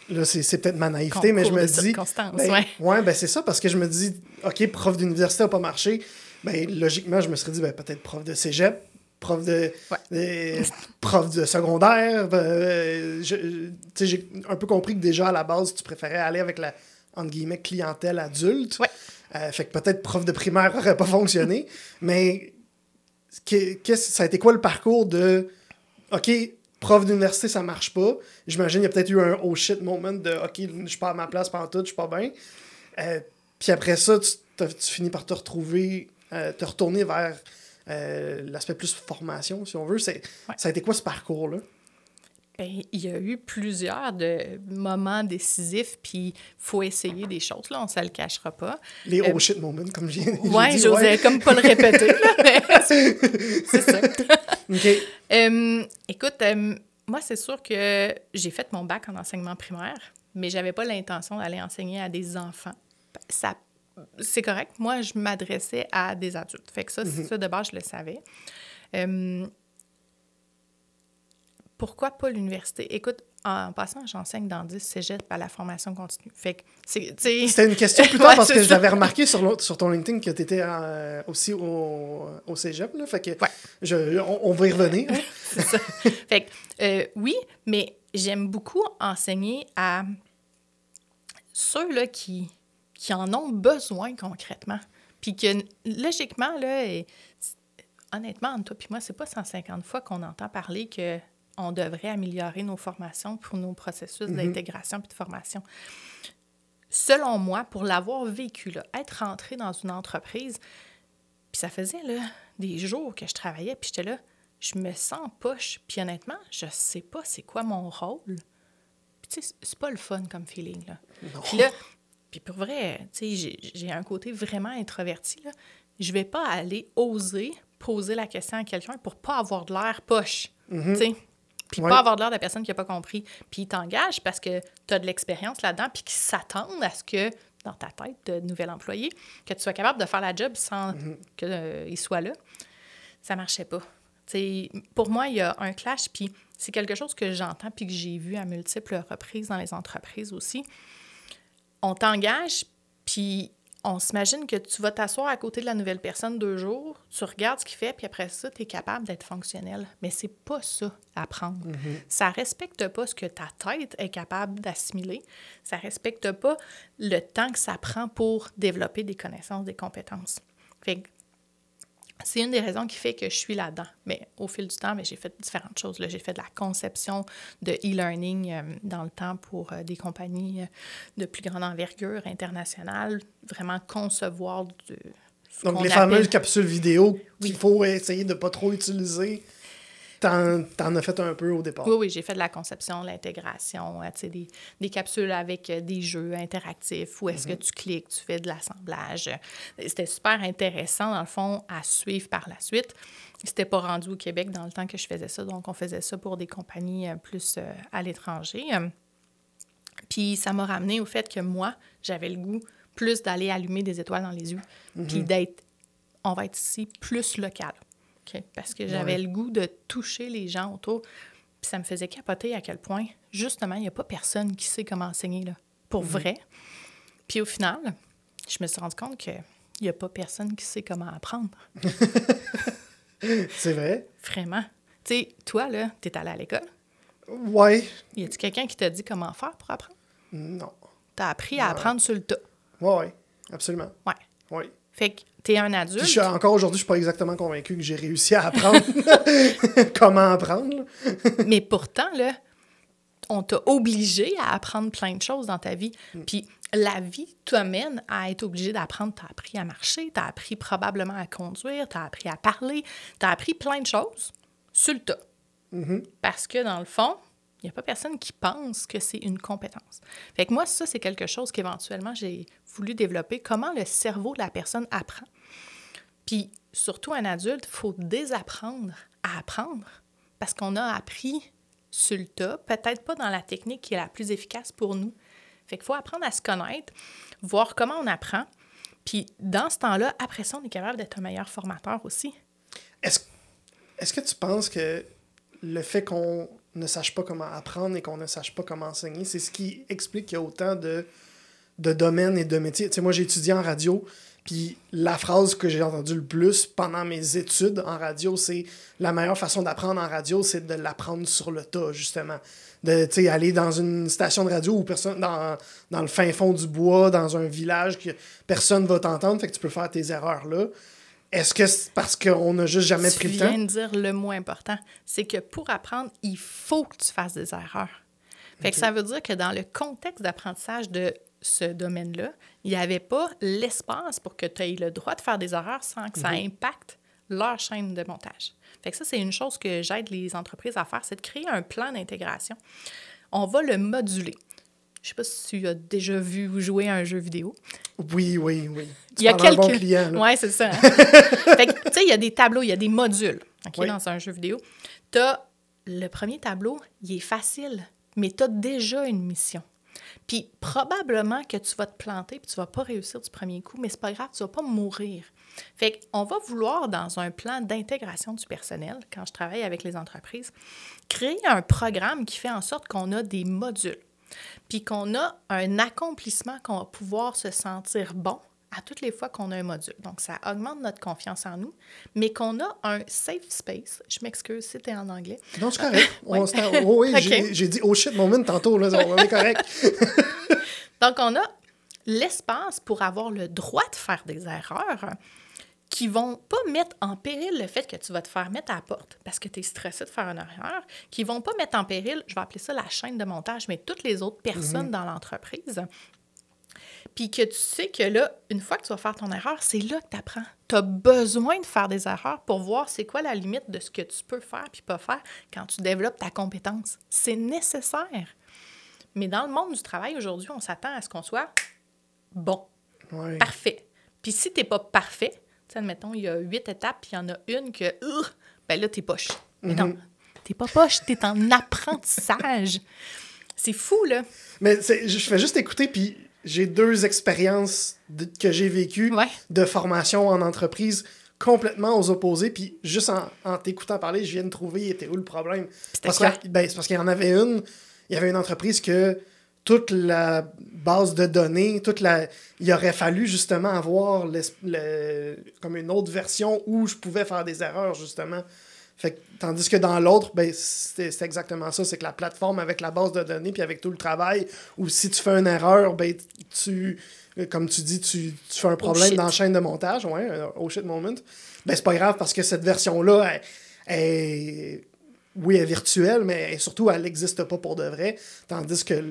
là, c'est c'est peut-être ma naïveté, mais je me dis... ben, ouais. ouais, ben c'est ça, parce que je me dis, OK, prof d'université n'a pas marché. Ben logiquement, je me serais dit, ben peut-être prof de cégep, prof de... Ouais. euh, prof de secondaire. ben, sais, j'ai un peu compris que déjà, à la base, tu préférais aller avec la, entre guillemets, clientèle adulte. Ouais. Euh, fait que peut-être prof de primaire n'aurait pas fonctionné. mais que- qu'est-ce- ça a été quoi le parcours de OK, prof d'université, ça marche pas. J'imagine qu'il y a peut-être eu un oh shit moment de OK, je suis pas à ma place pendant tout, je suis pas bien. Euh, puis après ça, tu, finis par te retrouver, euh, te retourner vers euh, l'aspect plus formation, si on veut. Ouais. Ça a été quoi ce parcours-là? Ben, il y a eu plusieurs de moments décisifs, puis faut essayer des choses, là, on ne se le cachera pas. Les Euh, oh shit moments, comme j'ai, dit. j'osais comme pas le répéter, là, c'est ça. OK. Euh, écoute, euh, moi, c'est sûr que j'ai fait mon bac en enseignement primaire, mais j'avais pas l'intention d'aller enseigner à des enfants. Ça, c'est correct. Moi, je m'adressais à des adultes. Fait que ça, ça de base, je le savais. Euh, pourquoi pas l'université? Écoute, en passant, j'enseigne dans 10 cégeps à la formation continue. Fait que, c'est, C'était une question plus tard Ouais, parce que j'avais remarqué sur, l'autre- sur ton LinkedIn que tu étais aussi au, au cégep. Là, fait que Ouais. je, on, on va y revenir. hein. C'est ça. fait que, euh, oui, mais j'aime beaucoup enseigner à ceux-là qui, qui en ont besoin concrètement. Puis que, logiquement, là, et- honnêtement, entre toi et moi, c'est pas 150 fois qu'on entend parler que on devrait améliorer nos formations pour nos processus d'intégration puis de formation. Selon moi, pour l'avoir vécu, là, être rentré dans une entreprise, puis ça faisait là, des jours que je travaillais, puis j'étais là, je me sens poche. Puis honnêtement, je sais pas c'est quoi mon rôle. Puis tu sais, c'est pas le fun comme feeling, là. Puis là, puis pour vrai, tu sais, j'ai- un côté vraiment introverti, là. Je vais pas aller oser poser la question à quelqu'un pour pas avoir de l'air poche, tu sais. Puis Ouais. pas avoir de l'air de la personne qui n'a pas compris. Puis ils t'engagent parce que tu as de l'expérience là-dedans, puis qu'ils s'attendent à ce que, dans ta tête de nouvel employé, que tu sois capable de faire la job sans qu'il soit là. Ça marchait pas. T'sais, pour moi, il y a un clash, puis c'est quelque chose que j'entends puis que j'ai vu à multiples reprises dans les entreprises aussi. On t'engage, puis on s'imagine que tu vas t'asseoir à côté de la nouvelle personne deux jours, tu regardes ce qu'il fait, puis après ça, tu es capable d'être fonctionnel. Mais c'est pas ça, apprendre. Ça respecte pas ce que ta tête est capable d'assimiler. Ça respecte pas le temps que ça prend pour développer des connaissances, des compétences. Fait que c'est une des raisons qui fait que je suis là-dedans. Mais au fil du temps, j'ai fait différentes choses. J'ai fait de la conception de e-learning euh, dans le temps pour euh, des compagnies euh, de plus grande envergure internationale. Vraiment concevoir de, Donc, les appelle- fameuses capsules vidéo qu'il Oui. faut essayer de pas trop utiliser, t'en, t'en as fait un peu au départ. Oui, oui, j'ai fait de la conception, l'intégration, euh, des, des capsules avec euh, des jeux interactifs où est-ce que tu cliques, tu fais de l'assemblage. C'était super intéressant, dans le fond, à suivre par la suite. C'était pas rendu au Québec dans le temps que je faisais ça, donc on faisait ça pour des compagnies euh, plus à l'étranger. Puis ça m'a ramené au fait que moi, j'avais le goût plus d'aller allumer des étoiles dans les yeux, puis d'être, on va être ici, plus local. Parce que j'avais Ouais. le goût de toucher les gens autour. Puis ça me faisait capoter à quel point, justement, il n'y a pas personne qui sait comment enseigner, là, pour vrai. Puis au final, je me suis rendu compte qu'il n'y a pas personne qui sait comment apprendre. C'est vrai? Vraiment. Tu sais, toi, là, tu es allé à l'école? Ouais. Y a-tu quelqu'un qui t'a dit comment faire pour apprendre? Non. Tu as appris à Ouais. apprendre sur le tas? Ouais, ouais. Absolument. Ouais. Ouais. Fait que tu es un Puis adulte. je suis, encore aujourd'hui, je suis pas exactement convaincu que j'ai réussi à apprendre comment apprendre. Mais pourtant, là, on t'a obligé à apprendre plein de choses dans ta vie. Puis la vie t'amène à être obligé d'apprendre. Tu as appris à marcher, tu as appris probablement à conduire, tu as appris à parler, tu as appris plein de choses sur le tas. Parce que dans le fond, il n'y a pas personne qui pense que c'est une compétence. Fait que moi, ça, c'est quelque chose qu'éventuellement j'ai voulu développer. Comment le cerveau de la personne apprend. Puis surtout un adulte, il faut désapprendre à apprendre parce qu'on a appris sur le tas, peut-être pas dans la technique qui est la plus efficace pour nous. Fait qu'il faut apprendre à se connaître, voir comment on apprend. Puis dans ce temps-là, après ça, on est capable d'être un meilleur formateur aussi. Est-ce est-ce que tu penses que le fait qu'on ne sache pas comment apprendre et qu'on ne sache pas comment enseigner, c'est ce qui explique qu'il y a autant de, de domaines et de métiers? Tu sais, moi, j'ai étudié en radio, puis la phrase que j'ai entendue le plus pendant mes études en radio, c'est la meilleure façon d'apprendre en radio, c'est de l'apprendre sur le tas, justement. De, aller dans une station de radio où personne, dans, dans le fin fond du bois, dans un village que personne va t'entendre, fait que tu peux faire tes erreurs là. Est-ce que c'est parce qu'on n'a juste jamais tu pris le viens temps? de dire le mot important. C'est que pour apprendre, il faut que tu fasses des erreurs. Fait que ça veut dire que dans le contexte d'apprentissage de ce domaine-là, il n'y avait pas l'espace pour que tu aies le droit de faire des erreurs sans que ça Mhm. impacte leur chaîne de montage. Fait que ça, c'est une chose que j'aide les entreprises à faire, c'est de créer un plan d'intégration. On va le moduler. Je sais pas si tu as déjà vu ou joué à un jeu vidéo. Oui, oui, oui. Tu Il y a quelques... bon client. Ouais, c'est ça. fait que, tu sais, il y a des tableaux, il y a des modules ok, Oui. dans un jeu vidéo. Tu as le premier tableau, il est facile, mais tu as déjà une mission. Puis probablement que tu vas te planter puis tu vas pas réussir du premier coup, mais c'est pas grave, tu vas pas mourir. Fait qu'on va vouloir, dans un plan d'intégration du personnel, quand je travaille avec les entreprises, créer un programme qui fait en sorte qu'on a des modules, puis qu'on a un accomplissement qu'on va pouvoir se sentir bon à toutes les fois qu'on a un module. Donc, ça augmente notre confiance en nous, mais qu'on a un safe space. Je m'excuse, c'était en anglais. Non, c'est correct. Ouais. On s'est- oh oui, j'ai- j'ai dit oh shit moment tantôt, là, on est correct. Donc, on a l'espace pour avoir le droit de faire des erreurs qui vont pas mettre en péril le fait que tu vas te faire mettre à la porte parce que tu es stressé de faire une erreur, qui vont pas mettre en péril, je vais appeler ça la chaîne de montage, mais toutes les autres personnes dans l'entreprise. Puis que tu sais que là, une fois que tu vas faire ton erreur, c'est là que tu apprends. Tu as besoin de faire des erreurs pour voir c'est quoi la limite de ce que tu peux faire puis pas faire quand tu développes ta compétence. C'est nécessaire. Mais dans le monde du travail aujourd'hui, on s'attend à ce qu'on soit bon, parfait. Puis si t'es pas parfait, tu sais, admettons, il y a huit étapes, puis il y en a une que, Ugh! ben là, t'es poche. Mais non, t'es pas poche, t'es en apprentissage. C'est fou, là. Mais je fais juste écouter, puis j'ai deux expériences de- que j'ai vécues Ouais. de formation en entreprise complètement aux opposés, puis juste en, en t'écoutant parler, je viens de trouver était où le problème? Parce que- ben, c'est parce qu'il y en avait une, il y avait une entreprise que toute la base de données, toute la, il aurait fallu justement avoir le- comme une autre version où je pouvais faire des erreurs justement. Fait que- tandis que dans l'autre, ben, c'est exactement ça. C'est que la plateforme avec la base de données puis avec tout le travail, ou si tu fais une erreur, ben, tu, comme tu dis, tu, tu fais un problème shit. dans la chaîne de montage, ouais, oh shit moment. Ben, c'est pas grave parce que cette version-là, elle- elle- oui, elle est virtuelle, mais surtout, elle n'existe pas pour de vrai. Tandis que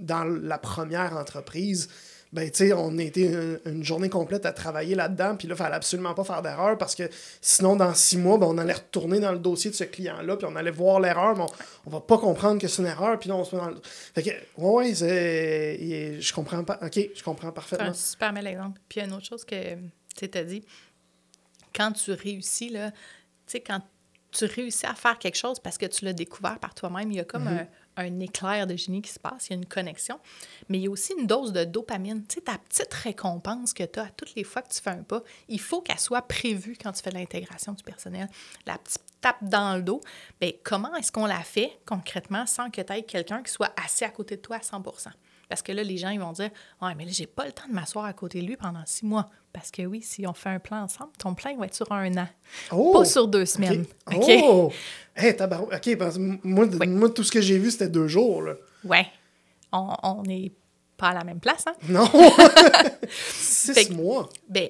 dans la première entreprise, ben, tu on a été une, une journée complète à travailler là-dedans, puis là, il fallait absolument pas faire d'erreur parce que sinon, dans six mois, ben, on allait retourner dans le dossier de ce client-là, puis on allait voir l'erreur, mais on, va pas comprendre que c'est une erreur, puis là, on se met dans le... Fait que, ouais, ouais, c'est... Je comprends pas. Ok, je comprends C'est parfaitement. un super bel exemple. Puis une autre chose que tu as dit. Quand tu réussis, là, tu sais, quand tu réussis à faire quelque chose parce que tu l'as découvert par toi-même, il y a comme un, un éclair de génie qui se passe, il y a une connexion, mais il y a aussi une dose de dopamine. Tu sais, ta petite récompense que tu as à toutes les fois que tu fais un pas, il faut qu'elle soit prévue quand tu fais l'intégration du personnel. La petite tape dans le dos, bien, comment est-ce qu'on la fait concrètement sans que tu aies quelqu'un qui soit assis à côté de toi à 100 parce que là, les gens, ils vont dire Ouais, mais là, j'ai pas le temps de m'asseoir à côté de lui pendant six mois. Parce que oui, si on fait un plan ensemble, ton plan, il va être sur un an. Oh! Pas sur deux semaines. Ok? Oh! Hey, tabarou- OK, parce moi, Oui. moi, tout ce que j'ai vu, c'était deux jours, là. Ouais. On n'est pas à la même place, hein? Non! Six Fait mois. Ben,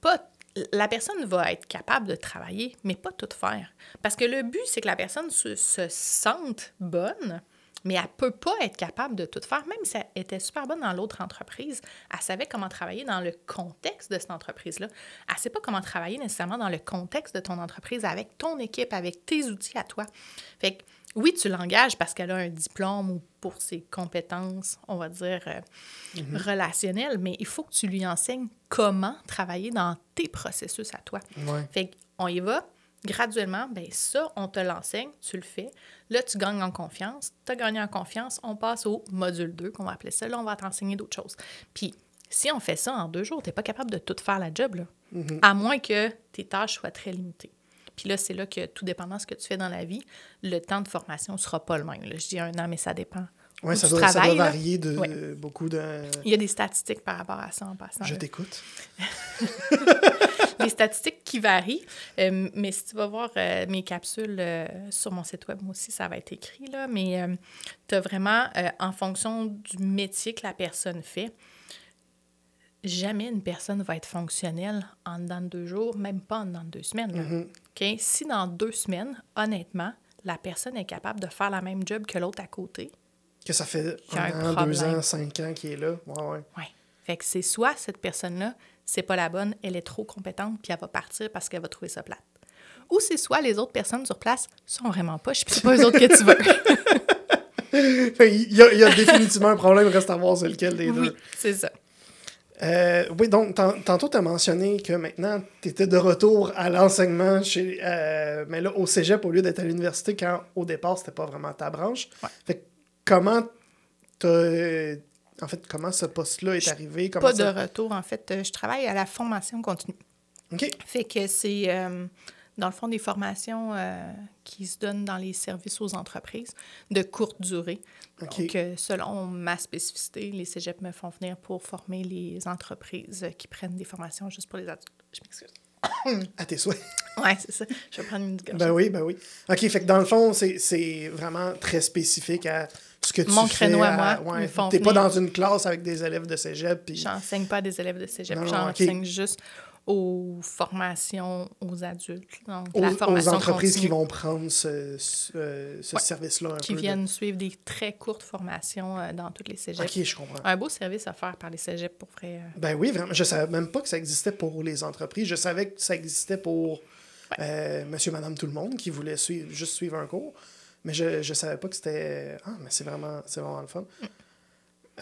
pas. La personne va être capable de travailler, mais pas tout faire. Parce que le but, c'est que la personne se, se sente bonne, mais elle peut pas être capable de tout faire. Même si elle était super bonne dans l'autre entreprise, elle savait comment travailler dans le contexte de cette entreprise-là. Elle ne sait pas comment travailler nécessairement dans le contexte de ton entreprise, avec ton équipe, avec tes outils à toi. Fait que, oui, tu l'engages parce qu'elle a un diplôme ou pour ses compétences, on va dire, euh, relationnelles, mais il faut que tu lui enseignes comment travailler dans tes processus à toi. Ouais. Fait qu'on y va graduellement, ben ça, on te l'enseigne, tu le fais. Là, tu gagnes en confiance. Tu as gagné en confiance, on passe au module 2, qu'on va appeler ça. Là, on va t'enseigner d'autres choses. Puis, si on fait ça en deux jours, tu n'es pas capable de tout faire la job, là. À moins que tes tâches soient très limitées. Puis là, c'est là que, tout dépendant de ce que tu fais dans la vie, le temps de formation ne sera pas le même. là. Je dis un an, mais ça dépend. Où ça doit, ça varier de Ouais. beaucoup de. Il y a des statistiques par rapport à ça en passant. Je t'écoute. des statistiques qui varient. Euh, mais si tu vas voir euh, mes capsules euh, sur mon site web, moi aussi, ça va être écrit. Là, mais tu as vraiment, en fonction du métier que la personne fait, jamais une personne va être fonctionnelle en dedans de deux jours, même pas en dedans de deux semaines. là. Mhm. OK? Si dans deux semaines, honnêtement, la personne est capable de faire la même job que l'autre à côté, Que ça fait un un an, deux ans, cinq ans qu'il est là. Ouais, ouais. ouais. Fait que c'est soit cette personne-là, c'est pas la bonne, elle est trop compétente, puis elle va partir parce qu'elle va trouver ça plate. Ou c'est soit les autres personnes sur place sont vraiment poches, puis c'est pas eux autres que tu veux. Il y, a, il y a définitivement un problème, reste à voir c'est lequel des oui, deux. c'est ça. Euh, oui, donc, tan- tantôt, tu as mentionné que maintenant, tu étais de retour à l'enseignement chez. euh, mais là, au cégep, au lieu d'être à l'université, quand au départ, c'était pas vraiment ta branche. Ouais. Fait comment t'as. En fait, comment ce poste-là est arrivé? Comment Pas de retour, en fait. euh, Je travaille à la formation continue. OK. Fait que c'est, euh, dans le fond, des formations euh, qui se donnent dans les services aux entreprises de courte durée. OK. Donc, euh, selon ma spécificité, les cégeps me font venir pour former les entreprises qui prennent des formations juste pour les adultes. Je m'excuse. À tes souhaits. Ouais, c'est ça. Je vais prendre une gorgée. Ben oui, ben oui. OK, fait que dans le fond, c'est- c'est vraiment très spécifique à que tu Mon fais. créneau à moi, ouais. T'es pas dans une classe avec des élèves de cégep. Puis... J'enseigne pas à des élèves de cégep. J'enseigne juste aux formations aux adultes. Donc, aux, la aux entreprises qui vont prendre ce, ce, euh, ce Ouais. service-là un qui peu. de- viennent suivre des très courtes formations euh, dans toutes les cégeps. OK, je comprends. Un beau service à faire par les cégeps pour vrai. euh. Ben oui, vraiment. Je savais même pas que ça existait pour les entreprises. Je savais que ça existait pour euh, monsieur, madame, tout le monde qui voulait suivre, juste suivre un cours. Mais je, je savais pas que c'était. Ah, mais c'est vraiment, vraiment le fun.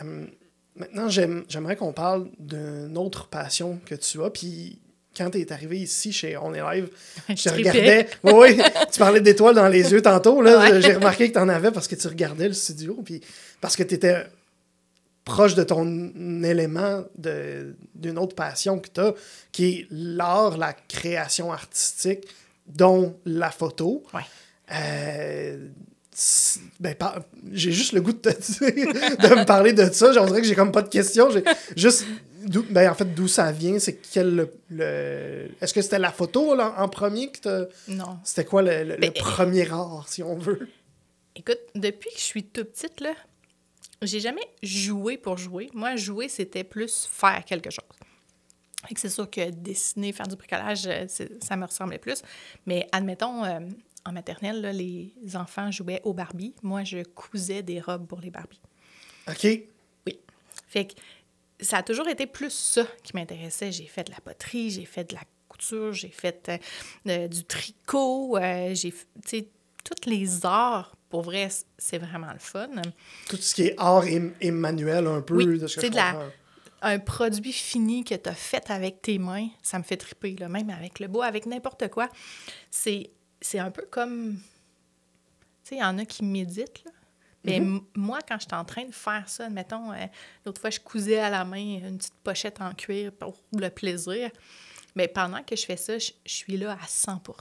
Hum, maintenant, j'aime- j'aimerais qu'on parle d'une autre passion que tu as. Puis quand tu es arrivé ici chez On est live, je te tripais. regardais. Oui, oui, tu parlais d'étoiles dans les yeux tantôt. Là, Ouais. J'ai remarqué que tu en avais parce que tu regardais le studio. Puis parce que tu étais proche de ton élément d'une autre passion que tu as, qui est l'art, la création artistique, dont la photo. Ouais. Euh, ben, par- j'ai juste le goût de, te dire- de me parler de ça. On dirait que j'ai comme pas de questions. J'ai juste. d'où- Ben, en fait, d'où ça vient, c'est quel. Le, le- Est-ce que c'était la photo là, en premier que t'as- Non. C'était quoi le, le- Ben, premier art, si on veut? Écoute, depuis que je suis toute petite, là, j'ai jamais joué pour jouer. Moi, jouer, c'était plus faire quelque chose. C'est sûr que dessiner, faire du bricolage, euh, ça me ressemblait plus. Mais admettons, euh, en maternelle, là, les enfants jouaient aux Barbie. Moi, je cousais des robes pour les Barbie. OK. Oui. Fait que ça a toujours été plus ça qui m'intéressait. J'ai fait de la poterie, j'ai fait de la couture, j'ai fait euh, euh, du tricot, euh, j'ai, tu sais, tous les arts, pour vrai, c'est vraiment le fun. Tout ce qui est art et, manuel, un peu, Oui, de ce que c'est je de la-. Un produit fini que tu as fait avec tes mains, ça me fait triper, là, même avec le bois, avec n'importe quoi. C'est, c'est un peu comme... Tu sais, il y en a qui méditent, là. Mais Mm-hmm. moi, quand j'étais en train de faire ça, mettons, l'autre fois, je cousais à la main une petite pochette en cuir pour le plaisir. Mais pendant que je fais ça, je, je suis là à 100 Tu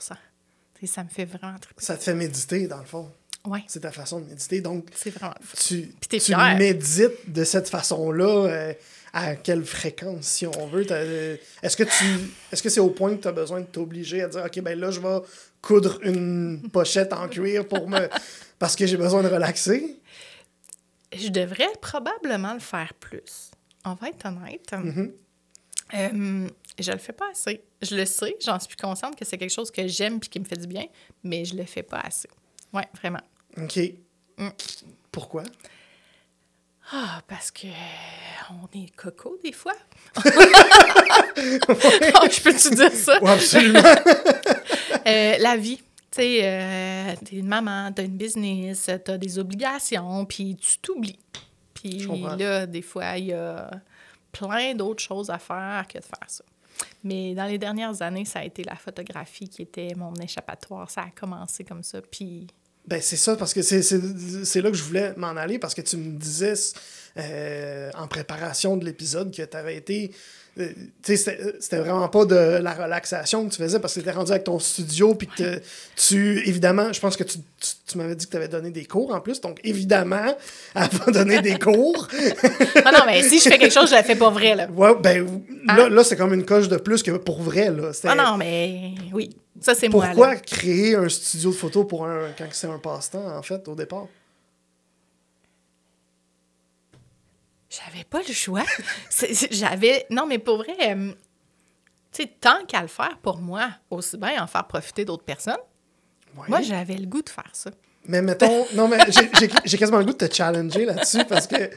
sais, Ça me fait vraiment triper. Ça te fait méditer, dans le fond. Oui, C'est ta façon de méditer. Donc, c'est vraiment tu, Puis tu médites de cette façon-là. euh, à quelle fréquence, si on veut? Euh, Est-ce que tu est-ce que c'est au point que tu as besoin de t'obliger à dire OK, ben là, je vais coudre une pochette en cuir pour me. parce que j'ai besoin de relaxer? Je devrais probablement le faire plus. On va être honnête. Euh, je le fais pas assez. Je le sais, j'en suis consciente que c'est quelque chose que j'aime puis qui me fait du bien, mais je le fais pas assez. Oui, vraiment. OK. Mm. Pourquoi? Ah, parce que on est coco des fois. Oh, je peux-tu dire ça? Absolument. Euh, la vie. Tu sais, euh, t'es une maman, t'as une business, t'as des obligations, puis tu t'oublies. Puis là, des fois, il y a plein d'autres choses à faire que de faire ça. Mais dans les dernières années, ça a été la photographie qui était mon échappatoire. Ça a commencé comme ça, puis... Ben, c'est ça, parce que c'est- là que je voulais m'en aller, parce que tu me disais euh, en préparation de l'épisode que tu avais été. euh, tu sais, c'était vraiment pas de la relaxation que tu faisais parce que tu étais rendu avec ton studio, puis que tu, évidemment, je pense que tu, tu, tu m'avais dit que tu avais donné des cours en plus, donc évidemment, elle va donner des cours. Non, non, mais si je fais quelque chose, je le fais pas vrai, là. Ouais, ben, là, là c'est comme une coche de plus que pour vrai, là. Ah non, mais oui, ça c'est moi, Pourquoi là. créer un studio de photo pour un, quand c'est un passe-temps, en fait, au départ? j'avais pas le choix. J'avais. Non, mais pour vrai, euh, tu sais, tant qu'à le faire pour moi, aussi bien en faire profiter d'autres personnes, Ouais. moi, j'avais le goût de faire ça. Mais mettons, non, mais j'ai quasiment le goût de te challenger là-dessus parce que,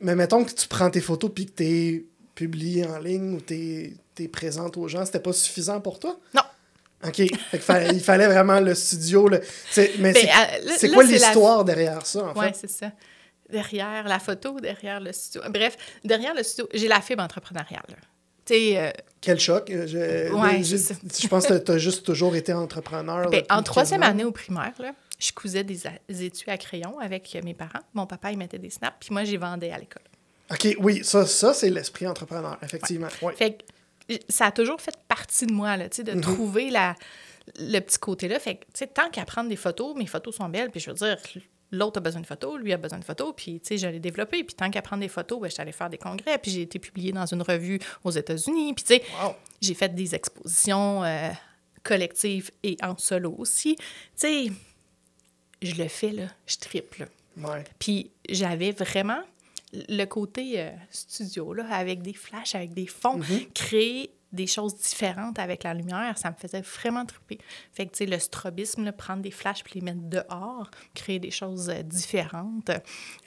mais mettons que tu prends tes photos puis que t'es publié en ligne ou t'es es présente aux gens, c'était pas suffisant pour toi? Non. OK. Fait il fallait vraiment le studio. Le... c'est- Mais Ben, c'est euh, c'est là, quoi la- l'histoire derrière ça, en Oui, fait? c'est ça. Derrière la photo, derrière le studio. Bref, derrière le studio, j'ai la fibre entrepreneuriale. là. Euh, Quel choc. euh, Je, Ouais, je pense que tu as juste toujours été entrepreneur. ben, en troisième année au primaire, là, je cousais des, des étuis à crayon avec mes parents. Mon papa, il mettait des snaps, puis moi, j'y vendais à l'école. OK, oui, ça, ça c'est l'esprit entrepreneur, effectivement. Ouais. Fait que ça a toujours fait partie de moi, là, de Mhm. trouver la, le petit côté-là. Fait que, tant qu'à prendre des photos, mes photos sont belles, puis je veux dire, l'autre a besoin de photos, lui a besoin de photos, puis, tu sais, je l'ai développé. Puis tant qu'à prendre des photos, ben, je suis allée faire des congrès, puis j'ai été publiée dans une revue aux États-Unis, puis, tu sais, Wow. j'ai fait des expositions euh, collectives et en solo aussi. Tu sais, je le fais, là, je triple. Ouais. Puis j'avais vraiment le côté euh, studio, là, avec des flashs, avec des fonds, créer des choses différentes avec la lumière, ça me faisait vraiment triper. Fait que, tu sais, le strobisme, là, prendre des flashs puis les mettre dehors, créer des choses euh, différentes euh,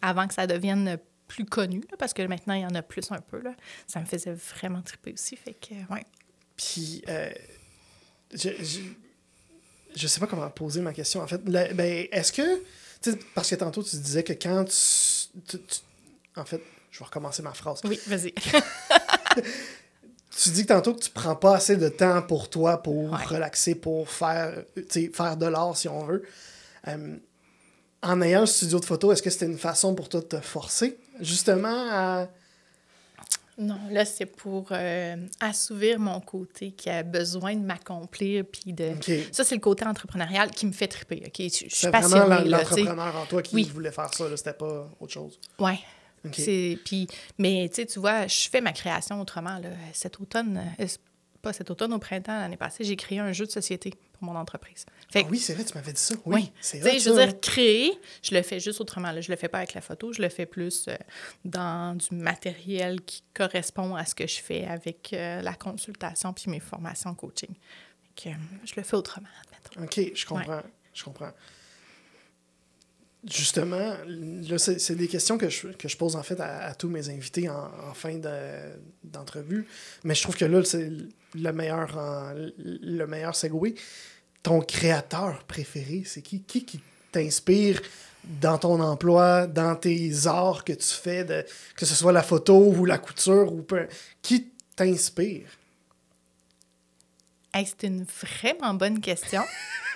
avant que ça devienne plus connu, là, parce que maintenant, il y en a plus un peu, là. Ça me faisait vraiment triper aussi, fait que, euh, ouais. Puis, je, je, je sais pas comment poser ma question. En fait, ben, est-ce que. tu sais, Parce que tantôt, tu disais que quand tu, tu- tu- En fait, je vais recommencer ma phrase. Oui, vas-y. Tu dis que tantôt que tu prends pas assez de temps pour toi, pour Ouais. relaxer, pour faire, faire de l'art, si on veut. Euh, en ayant le studio de photo, est-ce que c'était une façon pour toi de te forcer, justement, à. Non, là, c'est pour euh, assouvir mon côté qui a besoin de m'accomplir, puis de... Ça, c'est le côté entrepreneurial qui me fait triper, OK? Je, je suis C'est vraiment passionnée, tu sais. l'entrepreneur en toi qui Oui. voulait faire ça, c'était pas autre chose. Ouais. OK. C'est... Puis, mais, tu vois, je fais ma création autrement, là. Cet automne, euh, pas cet automne, au printemps, l'année passée, j'ai créé un jeu de société pour mon entreprise. Fait Ah oui, c'est vrai, tu m'avais dit ça. Oui, Oui. c'est vrai. je veux dire, créer, je le fais juste autrement. Là. Je le fais pas avec la photo, je le fais plus euh, dans du matériel qui correspond à ce que je fais avec euh, la consultation puis mes formations coaching. Fait que, euh, je le fais autrement, admettons. OK, je comprends. Je comprends. Justement, là, c'est c'est des questions que je, que je pose en fait à, à tous mes invités en, en fin de- d'entrevue. Mais je trouve que là, c'est le meilleur, en- le meilleur. Ton créateur préféré, c'est qui? Qui qui t'inspire dans ton emploi, dans tes arts que tu fais, de, que ce soit la photo ou la couture, ou peu, qui t'inspire? Hey, c'est une vraiment bonne question.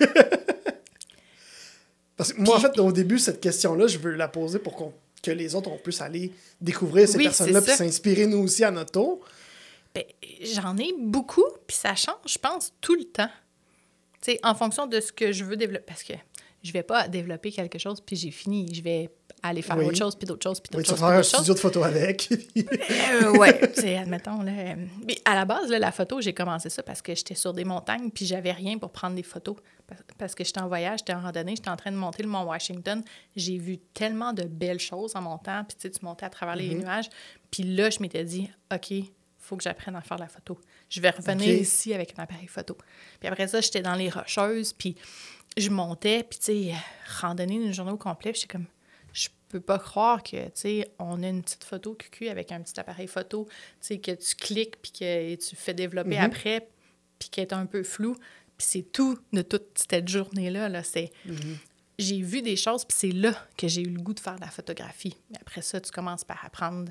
Parce que moi, en fait, au début, cette question-là, je veux la poser pour qu'on- que les autres, on puisse aller découvrir ces Oui, personnes-là puis s'inspirer nous aussi à notre tour. Ben, J'en ai beaucoup, puis ça change, je pense, tout le temps. Tu sais, en fonction de ce que je veux développer. Parce que je vais pas développer quelque chose, puis j'ai fini. Je vais aller faire Oui. autre chose, puis d'autres choses, puis Oui, d'autres tu choses, vas puis faire un studio de photo avec. Euh, ouais, tu sais, admettons, là. euh, mais à la base, là, la photo, j'ai commencé ça parce que j'étais sur des montagnes, puis j'avais rien pour prendre des photos. Parce- que j'étais en voyage, j'étais en randonnée, j'étais en train de monter le mont Washington. J'ai vu tellement de belles choses en montant, puis tu sais, tu montais à travers les nuages. Puis là, je m'étais dit, OK, faut que j'apprenne à faire la photo. Je vais revenir ici avec un appareil photo. Puis après ça, j'étais dans les rocheuses, puis je montais, puis tu sais, randonnée une journée au complet, puis j'étais comme, peux pas croire que, tu sais, on a une petite photo QQ avec un petit appareil photo, tu sais, que tu cliques, puis que tu fais développer Mhm. après, puis qui est un peu flou. Puis c'est tout de toute cette journée-là, là, c'est... Mhm. J'ai vu des choses, puis c'est là que j'ai eu le goût de faire de la photographie. Mais après ça, tu commences par apprendre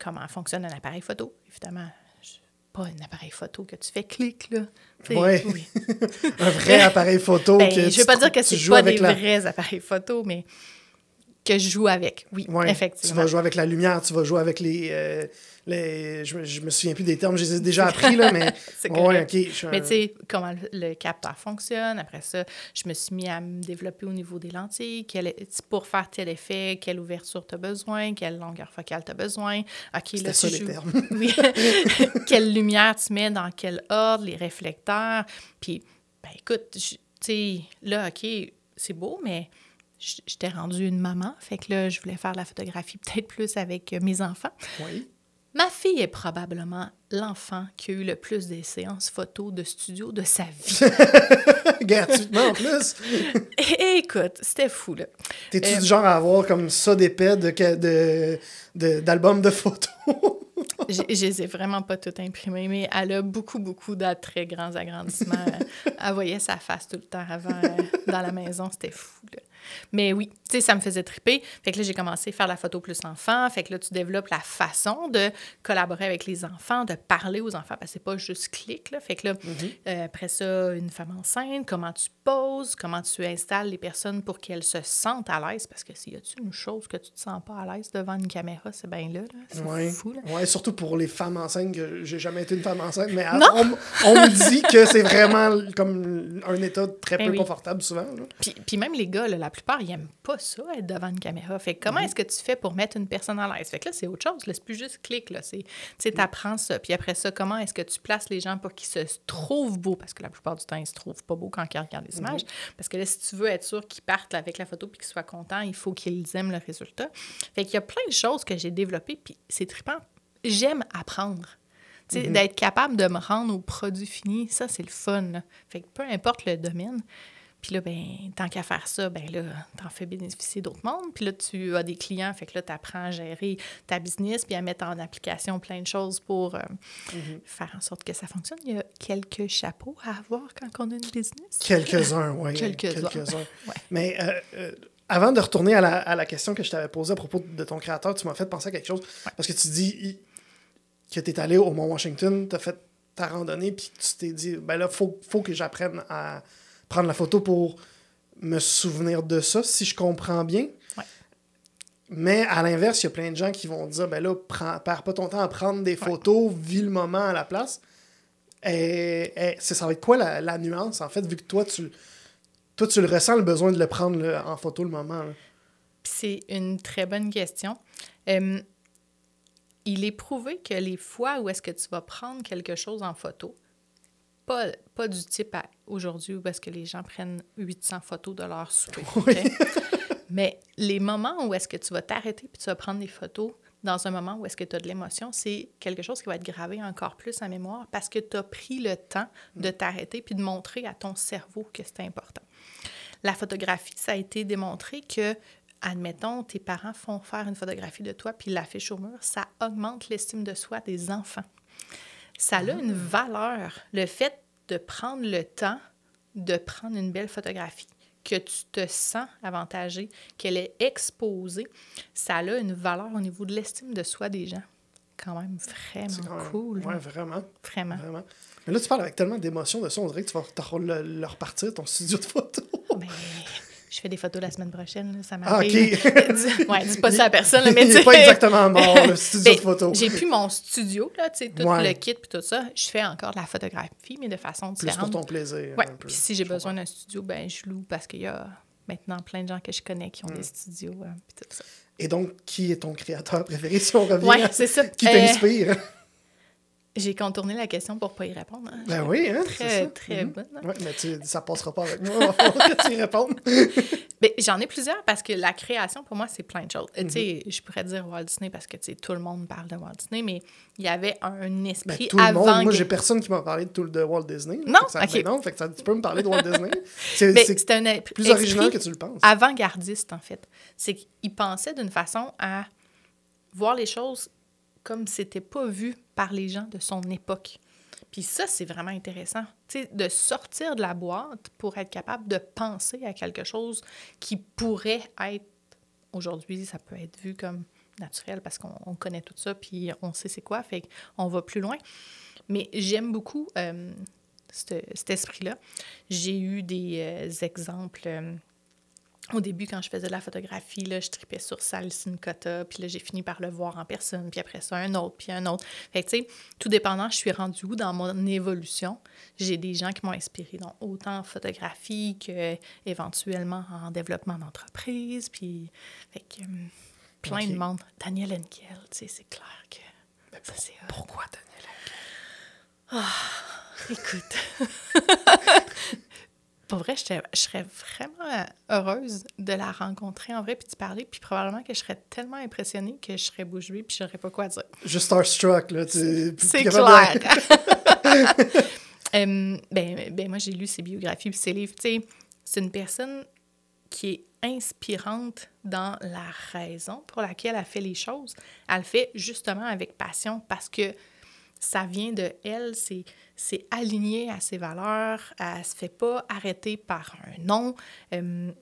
comment fonctionne un appareil photo. Évidemment, je- pas un appareil photo que tu fais clic, là. Ouais. oui. un vrai appareil photo. Ben, que je tu veux pas dire que c'est pas des la- vrais appareils photo, mais que je joue avec. Oui, Ouais, Tu effectivement. vas jouer avec la lumière, tu vas jouer avec les. euh, les je, je me souviens plus des termes, je les ai déjà appris, là, mais. C'est ouais, correct. ok. je suis Mais tu sais, comment le, le capteur fonctionne. Après ça, je me suis mis à me développer au niveau des lentilles. Quel, pour faire tel effet, quelle ouverture tu as besoin, quelle longueur focale tu as besoin. OK, là, ça les termes. Oui. quelle lumière tu mets dans quel ordre, les réflecteurs. Puis, ben écoute, tu sais, là, OK, c'est beau, mais j'étais rendue une maman. Fait que là, je voulais faire de la photographie peut-être plus avec euh, mes enfants. Oui. Ma fille est probablement l'enfant qui a eu le plus des séances photos de studio de sa vie. Gratuitement en plus. Et, écoute, c'était fou, là. T'es-tu Euh, du genre à avoir comme ça d'épais de, que- de, de- d'albums de photos? Je je les ai vraiment pas toutes imprimées, mais elle a beaucoup, beaucoup de très grands agrandissements. elle voyait sa face tout le temps avant euh, dans la maison. C'était fou, là. Mais oui, tu sais, ça me faisait triper. Fait que là, j'ai commencé à faire la photo plus enfant. Fait que là, tu développes la façon de collaborer avec les enfants, de parler aux enfants, parce que c'est pas juste clic, là. Fait que là, euh, après ça, une femme enceinte, comment tu poses, comment tu installes les personnes pour qu'elles se sentent à l'aise, parce que s'il y a-tu une chose que tu te sens pas à l'aise devant une caméra, c'est bien là, là. C'est Ouais. fou, là. Ouais, surtout pour les femmes enceintes, que j'ai jamais été une femme enceinte, mais Non. on, me dit que c'est vraiment comme un état très Ben peu oui. confortable souvent. Puis, puis même les gars, là, la plupart, ils aiment pas ça, être devant une caméra. Fait que comment est-ce que tu fais pour mettre une personne à l'aise? Fait que là, c'est autre chose. C'est plus juste clic. Tu sais, t'apprends ça. Puis après ça, comment est-ce que tu places les gens pour qu'ils se trouvent beaux? Parce que la plupart du temps, ils se trouvent pas beaux quand ils regardent les images. Parce que là, si tu veux être sûr qu'ils partent avec la photo puis qu'ils soient contents, il faut qu'ils aiment le résultat. Fait qu'il y a plein de choses que j'ai développées. Puis c'est trippant. J'aime apprendre. Sais, D'être capable de me rendre au produit fini, ça, c'est le fun. là. Fait que peu importe le domaine, puis là, ben, tant qu'à faire ça, ben là, t'en fais bénéficier d'autres mondes. Puis là, tu as des clients, fait que là, t'apprends à gérer ta business puis à mettre en application plein de choses pour euh, faire en sorte que ça fonctionne. Il y a quelques chapeaux à avoir quand on a une business? Quelques-uns, oui. Quelques-uns. uns Mais euh, euh, avant de retourner à la, à la question que je t'avais posée à propos de ton créateur, tu m'as fait penser à quelque chose. Parce que tu dis que tu es allé au Mont-Washington, tu as fait ta randonnée, puis tu t'es dit, ben là, il faut, faut que j'apprenne à prendre la photo pour me souvenir de ça, si je comprends bien. Ouais. Mais à l'inverse, il y a plein de gens qui vont dire, ben là, prends, perds pas ton temps à prendre des photos, vis le moment à la place. Et, et ça va être quoi la, la nuance, en fait, vu que toi, tu, toi, tu le ressens, le besoin de le prendre en photo le moment. c'est une très bonne question. Euh, il est prouvé que les fois où est-ce que tu vas prendre quelque chose en photo, pas, pas du type à aujourd'hui où est-ce que les gens prennent 800 photos de leur souper, OK? mais les moments où est-ce que tu vas t'arrêter puis tu vas prendre des photos dans un moment où est-ce que tu as de l'émotion, c'est quelque chose qui va être gravé encore plus en mémoire parce que tu as pris le temps de t'arrêter puis de montrer à ton cerveau que c'est important. La photographie, ça a été démontré que, admettons, tes parents font faire une photographie de toi puis l'affichent au mur, ça augmente l'estime de soi des enfants. Ça a une valeur. Le fait de prendre le temps de prendre une belle photographie, que tu te sens avantagé, qu'elle est exposée, ça a une valeur au niveau de l'estime de soi des gens. Quand même vraiment quand même- cool. Ouais, là. vraiment. Vraiment. Vraiment. Mais là, tu parles avec tellement d'émotion de ça, on dirait que tu vas t'en- le, le repartir, ton studio de photo. Ben, je fais des photos la semaine prochaine, là, ça Ah, m'arrive. ok. Dis- ouais, dis pas ça à personne, là, mais Il n'est pas exactement mort, le studio Ben, de photo. J'ai plus mon studio, là, tu sais, tout Ouais. le kit puis tout ça. Je fais encore de la photographie, mais de façon Plus pour différente. ton plaisir. Ouais. Puis si j'ai besoin d'un studio, ben je loue parce qu'il y a maintenant plein de gens que je connais qui ont Hmm. des studios euh, puis tout ça. Et donc, qui est ton créateur préféré, si on revient? Ouais, à- c'est ça. Qui Euh, t'inspire? J'ai contourné la question pour pas y répondre. hein. Ben oui, hein, Très, ça. très Mhm. bonne. hein. Ouais, mais tu, ça passera pas avec moi. Que tu y répondes. Ben, J'en ai plusieurs parce que la création, pour moi, c'est plein de choses. Tu sais, Mhm. je pourrais dire Walt Disney parce que tu sais, tout le monde parle de Walt Disney, mais il y avait un Ben, esprit tout le monde. avant. Moi, j'ai personne qui m'a parlé de, tout, de Walt Disney. là. Non? Fait ça, ben non, fait que ça- tu peux me parler de Walt Disney. C'est Ben, plus original que tu le penses. avant-gardiste, en fait. C'est qu'il pensait d'une façon à voir les choses comme c'était pas vu par les gens de son époque. Puis ça, c'est vraiment intéressant. De sortir de la boîte pour être capable de penser à quelque chose qui pourrait être, aujourd'hui, ça peut être vu comme naturel parce qu'on on connaît tout ça, puis on sait c'est quoi, fait qu'on va plus loin. Mais j'aime beaucoup euh, ce- cet esprit-là. J'ai eu des euh, exemples... au début, quand je faisais de la photographie, là, je tripais sur Sal Sincotta, puis là, j'ai fini par le voir en personne, puis après ça, un autre, puis un autre. Fait que, tu sais, tout dépendant, je suis rendue où dans mon évolution. J'ai des gens qui m'ont inspiré, donc autant en photographie que éventuellement en développement d'entreprise, puis fait que, hum, plein de monde. Daniel Henkel, tu sais, c'est clair que ça, c'est. Pourquoi, Daniel? Écoute, pour vrai, je serais vraiment heureuse de la rencontrer en vrai, puis de parler, puis probablement que je serais tellement impressionnée que je serais bouche bée, puis je saurais pas quoi dire. Juste starstruck, là. C'est clair. ben, ben, moi, j'ai lu ses biographies, puis ses livres. c'est une personne qui est inspirante dans la raison pour laquelle elle fait les choses. Elle le fait justement avec passion parce que ça vient de elle, c'est, c'est aligné à ses valeurs, elle se fait pas arrêter par un nom. Euh,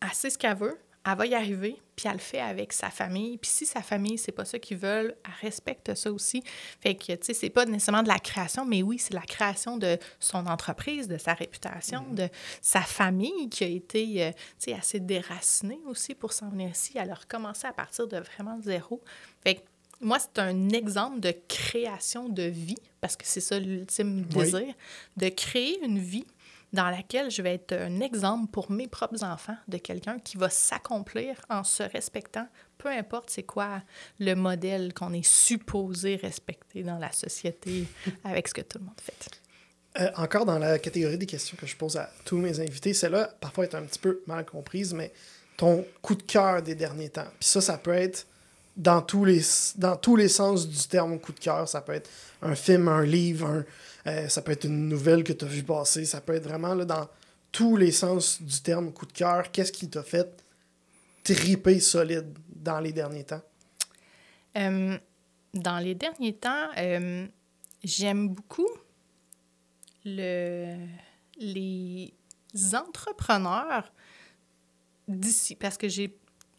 elle sait ce qu'elle veut, elle va y arriver, puis elle le fait avec sa famille. Puis si sa famille, c'est pas ça qu'ils veulent, elle respecte ça aussi. Fait que, tu sais, c'est pas nécessairement de la création, mais oui, c'est la création de son entreprise, de sa réputation, mm-hmm. de sa famille qui a été, euh, tu sais, assez déracinée aussi pour s'en venir ici. Elle a recommencé à partir de vraiment zéro. Fait que moi, c'est un exemple de création de vie, parce que c'est ça l'ultime désir, de créer une vie dans laquelle je vais être un exemple pour mes propres enfants de quelqu'un qui va s'accomplir en se respectant, peu importe c'est quoi le modèle qu'on est supposé respecter dans la société avec ce que tout le monde fait. Euh, encore dans la catégorie des questions que je pose à tous mes invités, celle-là, parfois, est un petit peu mal comprise, mais ton coup de cœur des derniers temps. Puis ça, ça peut être dans tous les, dans tous les sens du terme coup de cœur. Ça peut être un film, un livre, un, euh, ça peut être une nouvelle que tu as vue passer. Ça peut être vraiment là, dans tous les sens du terme coup de cœur. Qu'est-ce qui t'a fait triper solide dans les derniers temps? Euh, dans les derniers temps, euh, j'aime beaucoup le, les entrepreneurs d'ici parce que j'ai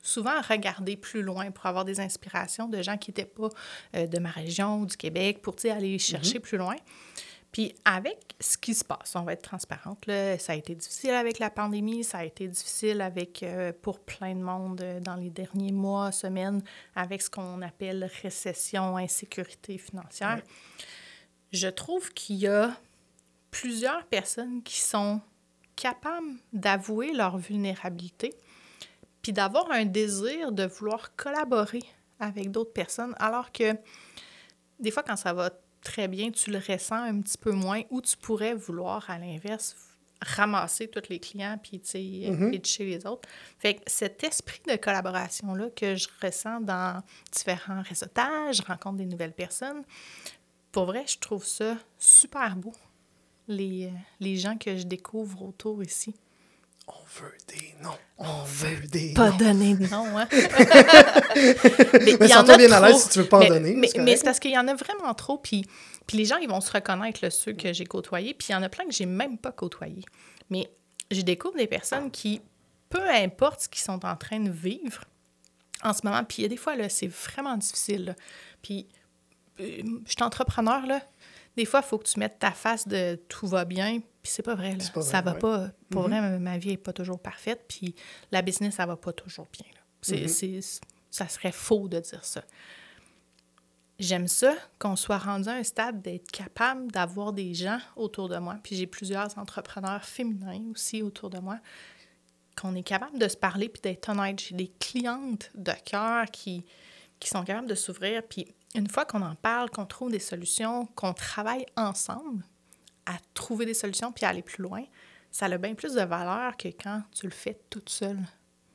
souvent regardé plus loin pour avoir des inspirations de gens qui n'étaient pas de ma région ou du Québec pour aller chercher mm-hmm. plus loin. Puis avec ce qui se passe, on va être transparente, là, ça a été difficile avec la pandémie, ça a été difficile avec euh, pour plein de monde euh, dans les derniers mois, semaines, avec ce qu'on appelle récession, insécurité financière. Je trouve qu'il y a plusieurs personnes qui sont capables d'avouer leur vulnérabilité, puis d'avoir un désir de vouloir collaborer avec d'autres personnes, alors que des fois, quand ça va très bien, tu le ressens un petit peu moins, ou tu pourrais vouloir, à l'inverse, ramasser tous les clients puis mm pitcher les autres. Fait que cet esprit de collaboration-là que je ressens dans différents réseautages, je rencontre des nouvelles personnes, pour vrai, je trouve ça super beau, les, euh, les gens que je découvre autour ici. On veut des noms. On veut des pas donner de noms, hein? mais mais sens-toi bien à l'aise si tu veux pas en donner. Mais, mais c'est parce qu'il y en a vraiment trop, puis, puis les gens, ils vont se reconnaître, là, ceux que j'ai côtoyés, puis il y en a plein que j'ai même pas côtoyés. Mais je découvre des personnes qui, peu importe ce qu'ils sont en train de vivre en ce moment, puis il y a des fois, là, c'est vraiment difficile, Puis, euh, je suis entrepreneur, là, des fois, il faut que tu mettes ta face de tout va bien, puis c'est pas vrai. Là. ça va pas. Pour mm-hmm. vrai, ma vie est pas toujours parfaite, puis la business, ça va pas toujours bien. Mm-hmm. ça serait faux de dire ça. J'aime ça qu'on soit rendu à un stade d'être capable d'avoir des gens autour de moi. Puis j'ai plusieurs entrepreneurs féminins aussi autour de moi, qu'on est capable de se parler puis d'être honnête. J'ai des clientes de cœur qui, qui sont capables de s'ouvrir. Puis une fois qu'on en parle, qu'on trouve des solutions, qu'on travaille ensemble à trouver des solutions puis à aller plus loin, ça a bien plus de valeur que quand tu le fais toute seule.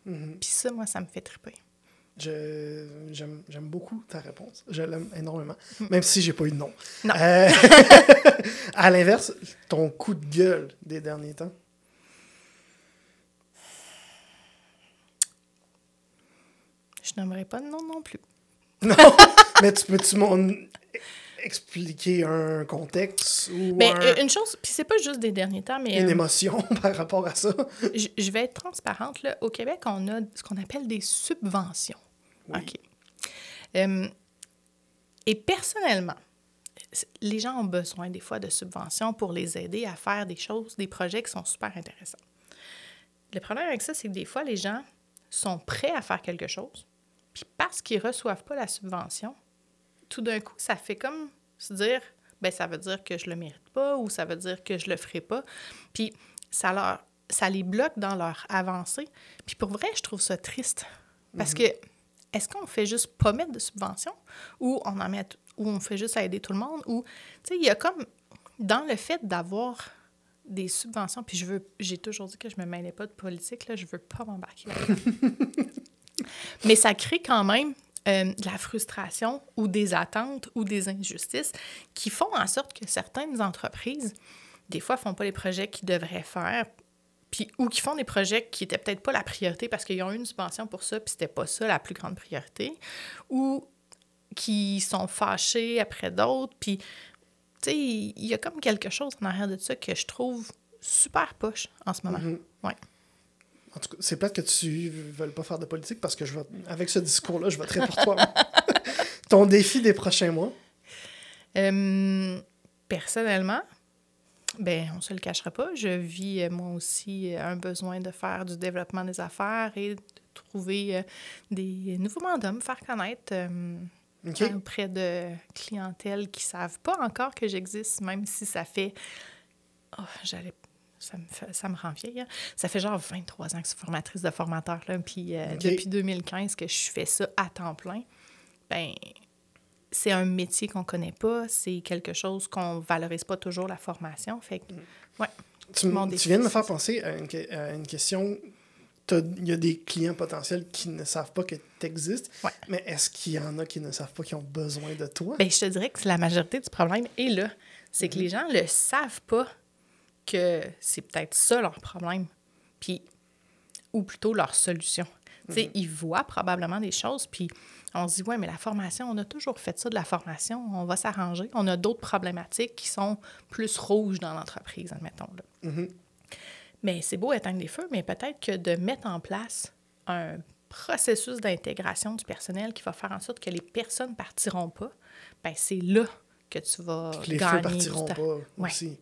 Mm-hmm. Puis ça, moi, ça me fait triper. J'aime beaucoup ta réponse. Je l'aime énormément, mm. même si j'ai pas eu de nom. Non. Euh, à l'inverse, ton coup de gueule des derniers temps? Je n'aimerais pas de nom non plus. Non, mais tu peux-tu expliquer un contexte ou mais euh, une chose puis c'est pas juste des derniers temps mais une euh, émotion par rapport à ça. je, vais être transparente là. au Québec on a ce qu'on appelle des subventions. Ok. Euh, et personnellement les gens ont besoin des fois de subventions pour les aider à faire des choses des projets qui sont super intéressants. Le problème avec ça c'est que des fois les gens sont prêts à faire quelque chose puis parce qu'ils ne reçoivent pas la subvention, tout d'un coup, ça fait comme se dire, ben ça veut dire que je le mérite pas ou ça veut dire que je le ferai pas. Puis ça leur ça les bloque dans leur avancée. Puis pour vrai, je trouve ça triste. Parce mhm. que est-ce qu'on fait juste pas mettre de subvention ou on en met ou on fait juste aider tout le monde ou tu sais il y a comme dans le fait d'avoir des subventions, puis je veux, j'ai toujours dit que je me mêlais pas de politique, là, je veux pas m'embarquer Mais ça crée quand même euh, de la frustration ou des attentes ou des injustices qui font en sorte que certaines entreprises, des fois, font pas les projets qu'ils devraient faire, puis, ou qui font des projets qui étaient peut-être pas la priorité parce qu'ils ont eu une subvention pour ça, puis c'était pas ça la plus grande priorité, ou qui sont fâchés après d'autres, puis, tu sais, il y a comme quelque chose en arrière de ça que je trouve super poche en ce moment. Mhm. Ouais. En tout cas, c'est plate que tu veuilles pas faire de politique parce que je vais, avec ce discours-là, je voterai pour toi. Ton défi des prochains mois? Euh, personnellement, ben, on se le cachera pas. Je vis, euh, moi aussi, euh, un besoin de faire du développement des affaires et de trouver des nouveaux mandats, me faire connaître euh, auprès de clientèles qui savent pas encore que j'existe, même si ça fait. Oh, j'allais. Ça me, fait- ça me rend vieille. hein. Ça fait genre 23 ans que je suis formatrice de formateur, là, puis euh, depuis 2015 que je fais ça à temps plein. Ben, c'est un métier qu'on connaît pas, c'est quelque chose qu'on valorise pas toujours, la formation. Fait que, ouais. Tu, Mon m- défi, tu viens de me faire penser à une, que- à une question. Il y a des clients potentiels qui ne savent pas que tu existes, Ouais. mais est-ce qu'il y en a qui ne savent pas qu'ils ont besoin de toi? Ben, je te dirais que la majorité du problème est là. C'est que les gens le savent pas que c'est peut-être ça leur problème. Puis, ou plutôt leur solution. Tu sais, ils voient probablement des choses, puis on se dit, ouais, mais la formation, on a toujours fait ça de la formation, on va s'arranger. On a d'autres problématiques qui sont plus rouges dans l'entreprise, admettons. Là. Mhm. Mais c'est beau éteindre les feux, mais peut-être que de mettre en place un processus d'intégration du personnel qui va faire en sorte que les personnes partiront pas, ben c'est là que tu vas les gagner partiront du temps. pas Ouais. aussi.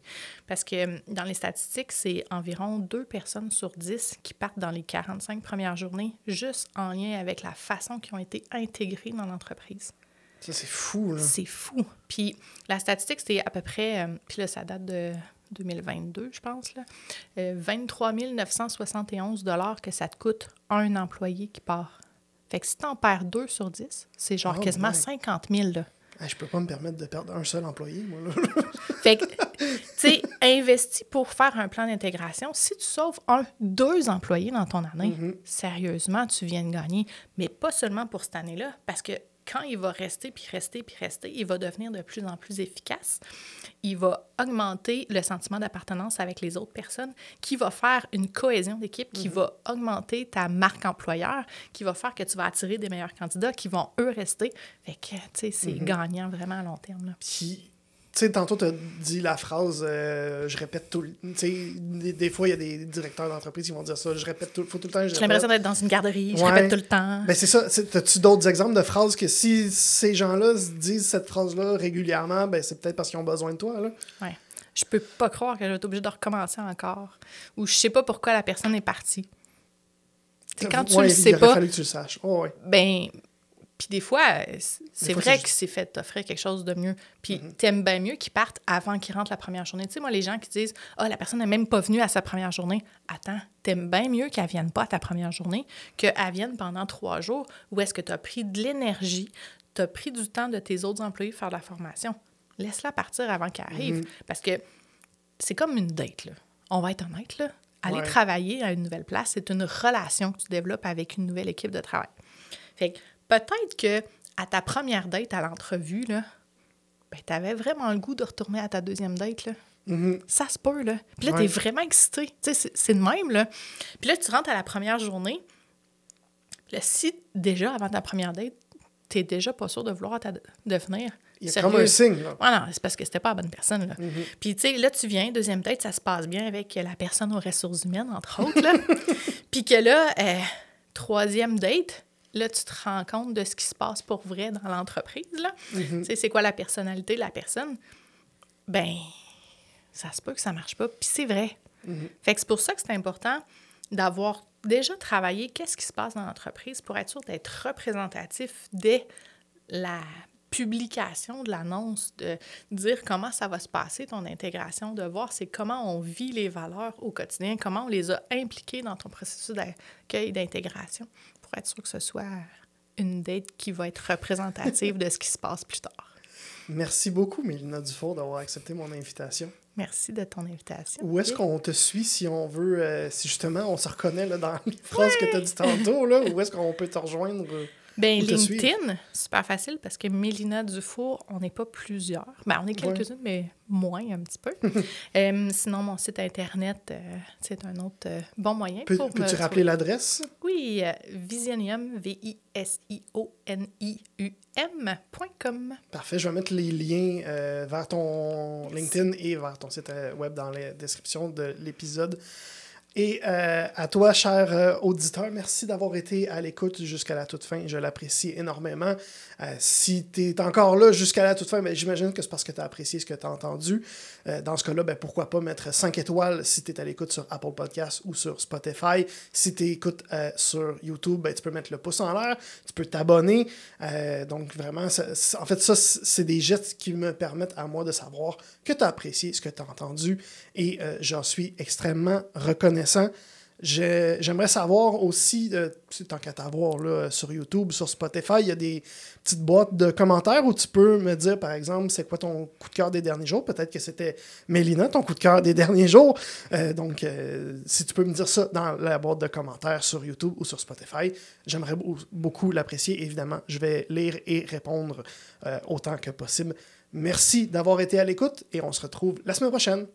Parce que hum, dans les statistiques, c'est environ deux personnes sur dix qui partent dans les 45 premières journées juste en lien avec la façon qu'ils ont été intégrés dans l'entreprise. Ça, c'est fou, là. C'est fou. Puis la statistique, c'est à peu près, euh, puis là, ça date de 2022, je pense, là, euh, 23 971 que ça te coûte un employé qui part. Fait que si t'en perds deux sur 10, c'est genre Oh quasiment my. 50 000. Là. Hey, je peux pas me permettre de perdre un seul employé, moi, là. Fait que, tu sais, investis pour faire un plan d'intégration. Si tu sauves un, deux employés dans ton année, sérieusement, tu viens de gagner. Mais pas seulement pour cette année-là, parce que quand il va rester, puis rester, puis rester, il va devenir de plus en plus efficace. Il va augmenter le sentiment d'appartenance avec les autres personnes, qui va faire une cohésion d'équipe, qui va augmenter ta marque employeur, qui va faire que tu vas attirer des meilleurs candidats, qui vont, eux, rester. Fait que, tu sais, c'est gagnant vraiment à long terme. Là. Puis, tu sais, tantôt, tu as dit la phrase, euh, je répète tout le Tu sais, des, des fois, il y a des directeurs d'entreprise qui vont dire ça, je répète tout, faut tout le temps, J'ai l'impression d'être dans une garderie, je Ouais. répète tout le temps. Ben, c'est ça. As-tu d'autres exemples de phrases que si ces gens-là se disent cette phrase-là régulièrement, ben, c'est peut-être parce qu'ils ont besoin de toi, là? Ouais. Je peux pas croire que je vais être obligée de recommencer encore. Ou je sais pas pourquoi la personne est partie. C'est quand tu Ouais, le sais Il pas, fallu que tu le saches. Oh, ouais. ben. Puis des fois, euh, c'est vrai que c'est fait t'offrir quelque chose de mieux. Puis Mm-hmm. t'aimes bien mieux qu'ils partent avant qu'ils rentrent la première journée. Tu sais, moi, les gens qui disent Ah, la personne n'est même pas venue à sa première journée. Attends, t'aimes bien mieux qu'elle vienne pas à ta première journée qu'elle vienne pendant trois jours où est-ce que tu as pris de l'énergie, tu as pris du temps de tes autres employés faire la formation. Laisse-la partir avant qu'elle arrive. Mm-hmm. Parce que c'est comme une date, là. On va être honnête, là. Aller Ouais. travailler à une nouvelle place, c'est une relation que tu développes avec une nouvelle équipe de travail. Fait que peut-être que à ta première date à l'entrevue, là, ben, tu avais vraiment le goût de retourner à ta deuxième date, là. Mhm. Ça se peut, là. Puis là, Ouais. t'es vraiment excité. Tu sais, c'est- de même, là. Puis là, tu rentres à la première journée. Là, si déjà, avant ta première date, t'es déjà pas sûr de vouloir ta- de venir. Il y a sérieux. comme un signe, là. Ouais, non, c'est parce que c'était pas la bonne personne, là. Mhm. Puis, tu sais, là, tu viens, deuxième date, ça se passe bien avec la personne aux ressources humaines, entre autres, là. Puis que là, euh, troisième date, là, tu te rends compte de ce qui se passe pour vrai dans l'entreprise, là. Mhm. Tu sais, c'est quoi la personnalité de la personne? Ben, ça se peut que ça marche pas. Puis c'est vrai. Mhm. Fait que c'est pour ça que c'est important d'avoir déjà travaillé qu'est-ce qui se passe dans l'entreprise pour être sûr d'être représentatif dès la publication de l'annonce, de dire comment ça va se passer, ton intégration, de voir c'est comment on vit les valeurs au quotidien, comment on les a impliquées dans ton processus d'accueil et d'intégration pour être sûr que ce soit une date qui va être représentative de ce qui se passe plus tard. Merci beaucoup, Mélina Dufour, d'avoir accepté mon invitation. Merci de ton invitation. Où est-ce qu'on te suit si on veut, euh, si justement on se reconnaît là, dans les phrases que tu as dit tantôt, là, où est-ce qu'on peut te rejoindre? Ben, LinkedIn, super facile parce que Mélina Dufour, on n'est pas plusieurs. Ben, on est quelques-unes, mais moins un petit peu. Euh, sinon, mon site Internet, euh, c'est un autre euh, bon moyen pour Peux-tu rappeler l'adresse? Oui, Visionium, V-I-S-I-O-N-I-U-M.com. Parfait, je vais mettre les liens vers ton LinkedIn et vers ton site web dans la description de l'épisode. Et euh, à toi, cher euh, auditeur, merci d'avoir été à l'écoute jusqu'à la toute fin. Je l'apprécie énormément. Euh, si tu es encore là jusqu'à la toute fin, ben, j'imagine que c'est parce que tu as apprécié ce que tu as entendu. Dans ce cas-là, ben, pourquoi pas mettre 5 étoiles si tu es à l'écoute sur Apple Podcasts ou sur Spotify. Si tu écoutes sur YouTube, ben, tu peux mettre le pouce en l'air, tu peux t'abonner. Donc vraiment, en fait, ça, c'est des gestes qui me permettent à moi de savoir que tu as apprécié ce que tu as entendu et j'en suis extrêmement reconnaissant. J'aimerais savoir aussi, euh, tant qu'à t'avoir sur YouTube, sur Spotify, il y a des petites boîtes de commentaires où tu peux me dire, par exemple, c'est quoi ton coup de cœur des derniers jours? Peut-être que c'était Mélina, ton coup de cœur des derniers jours. Euh, donc, euh, si tu peux me dire ça dans la boîte de commentaires sur YouTube ou sur Spotify, j'aimerais beau- beaucoup l'apprécier. Évidemment, je vais lire et répondre autant que possible. Merci d'avoir été à l'écoute et on se retrouve la semaine prochaine.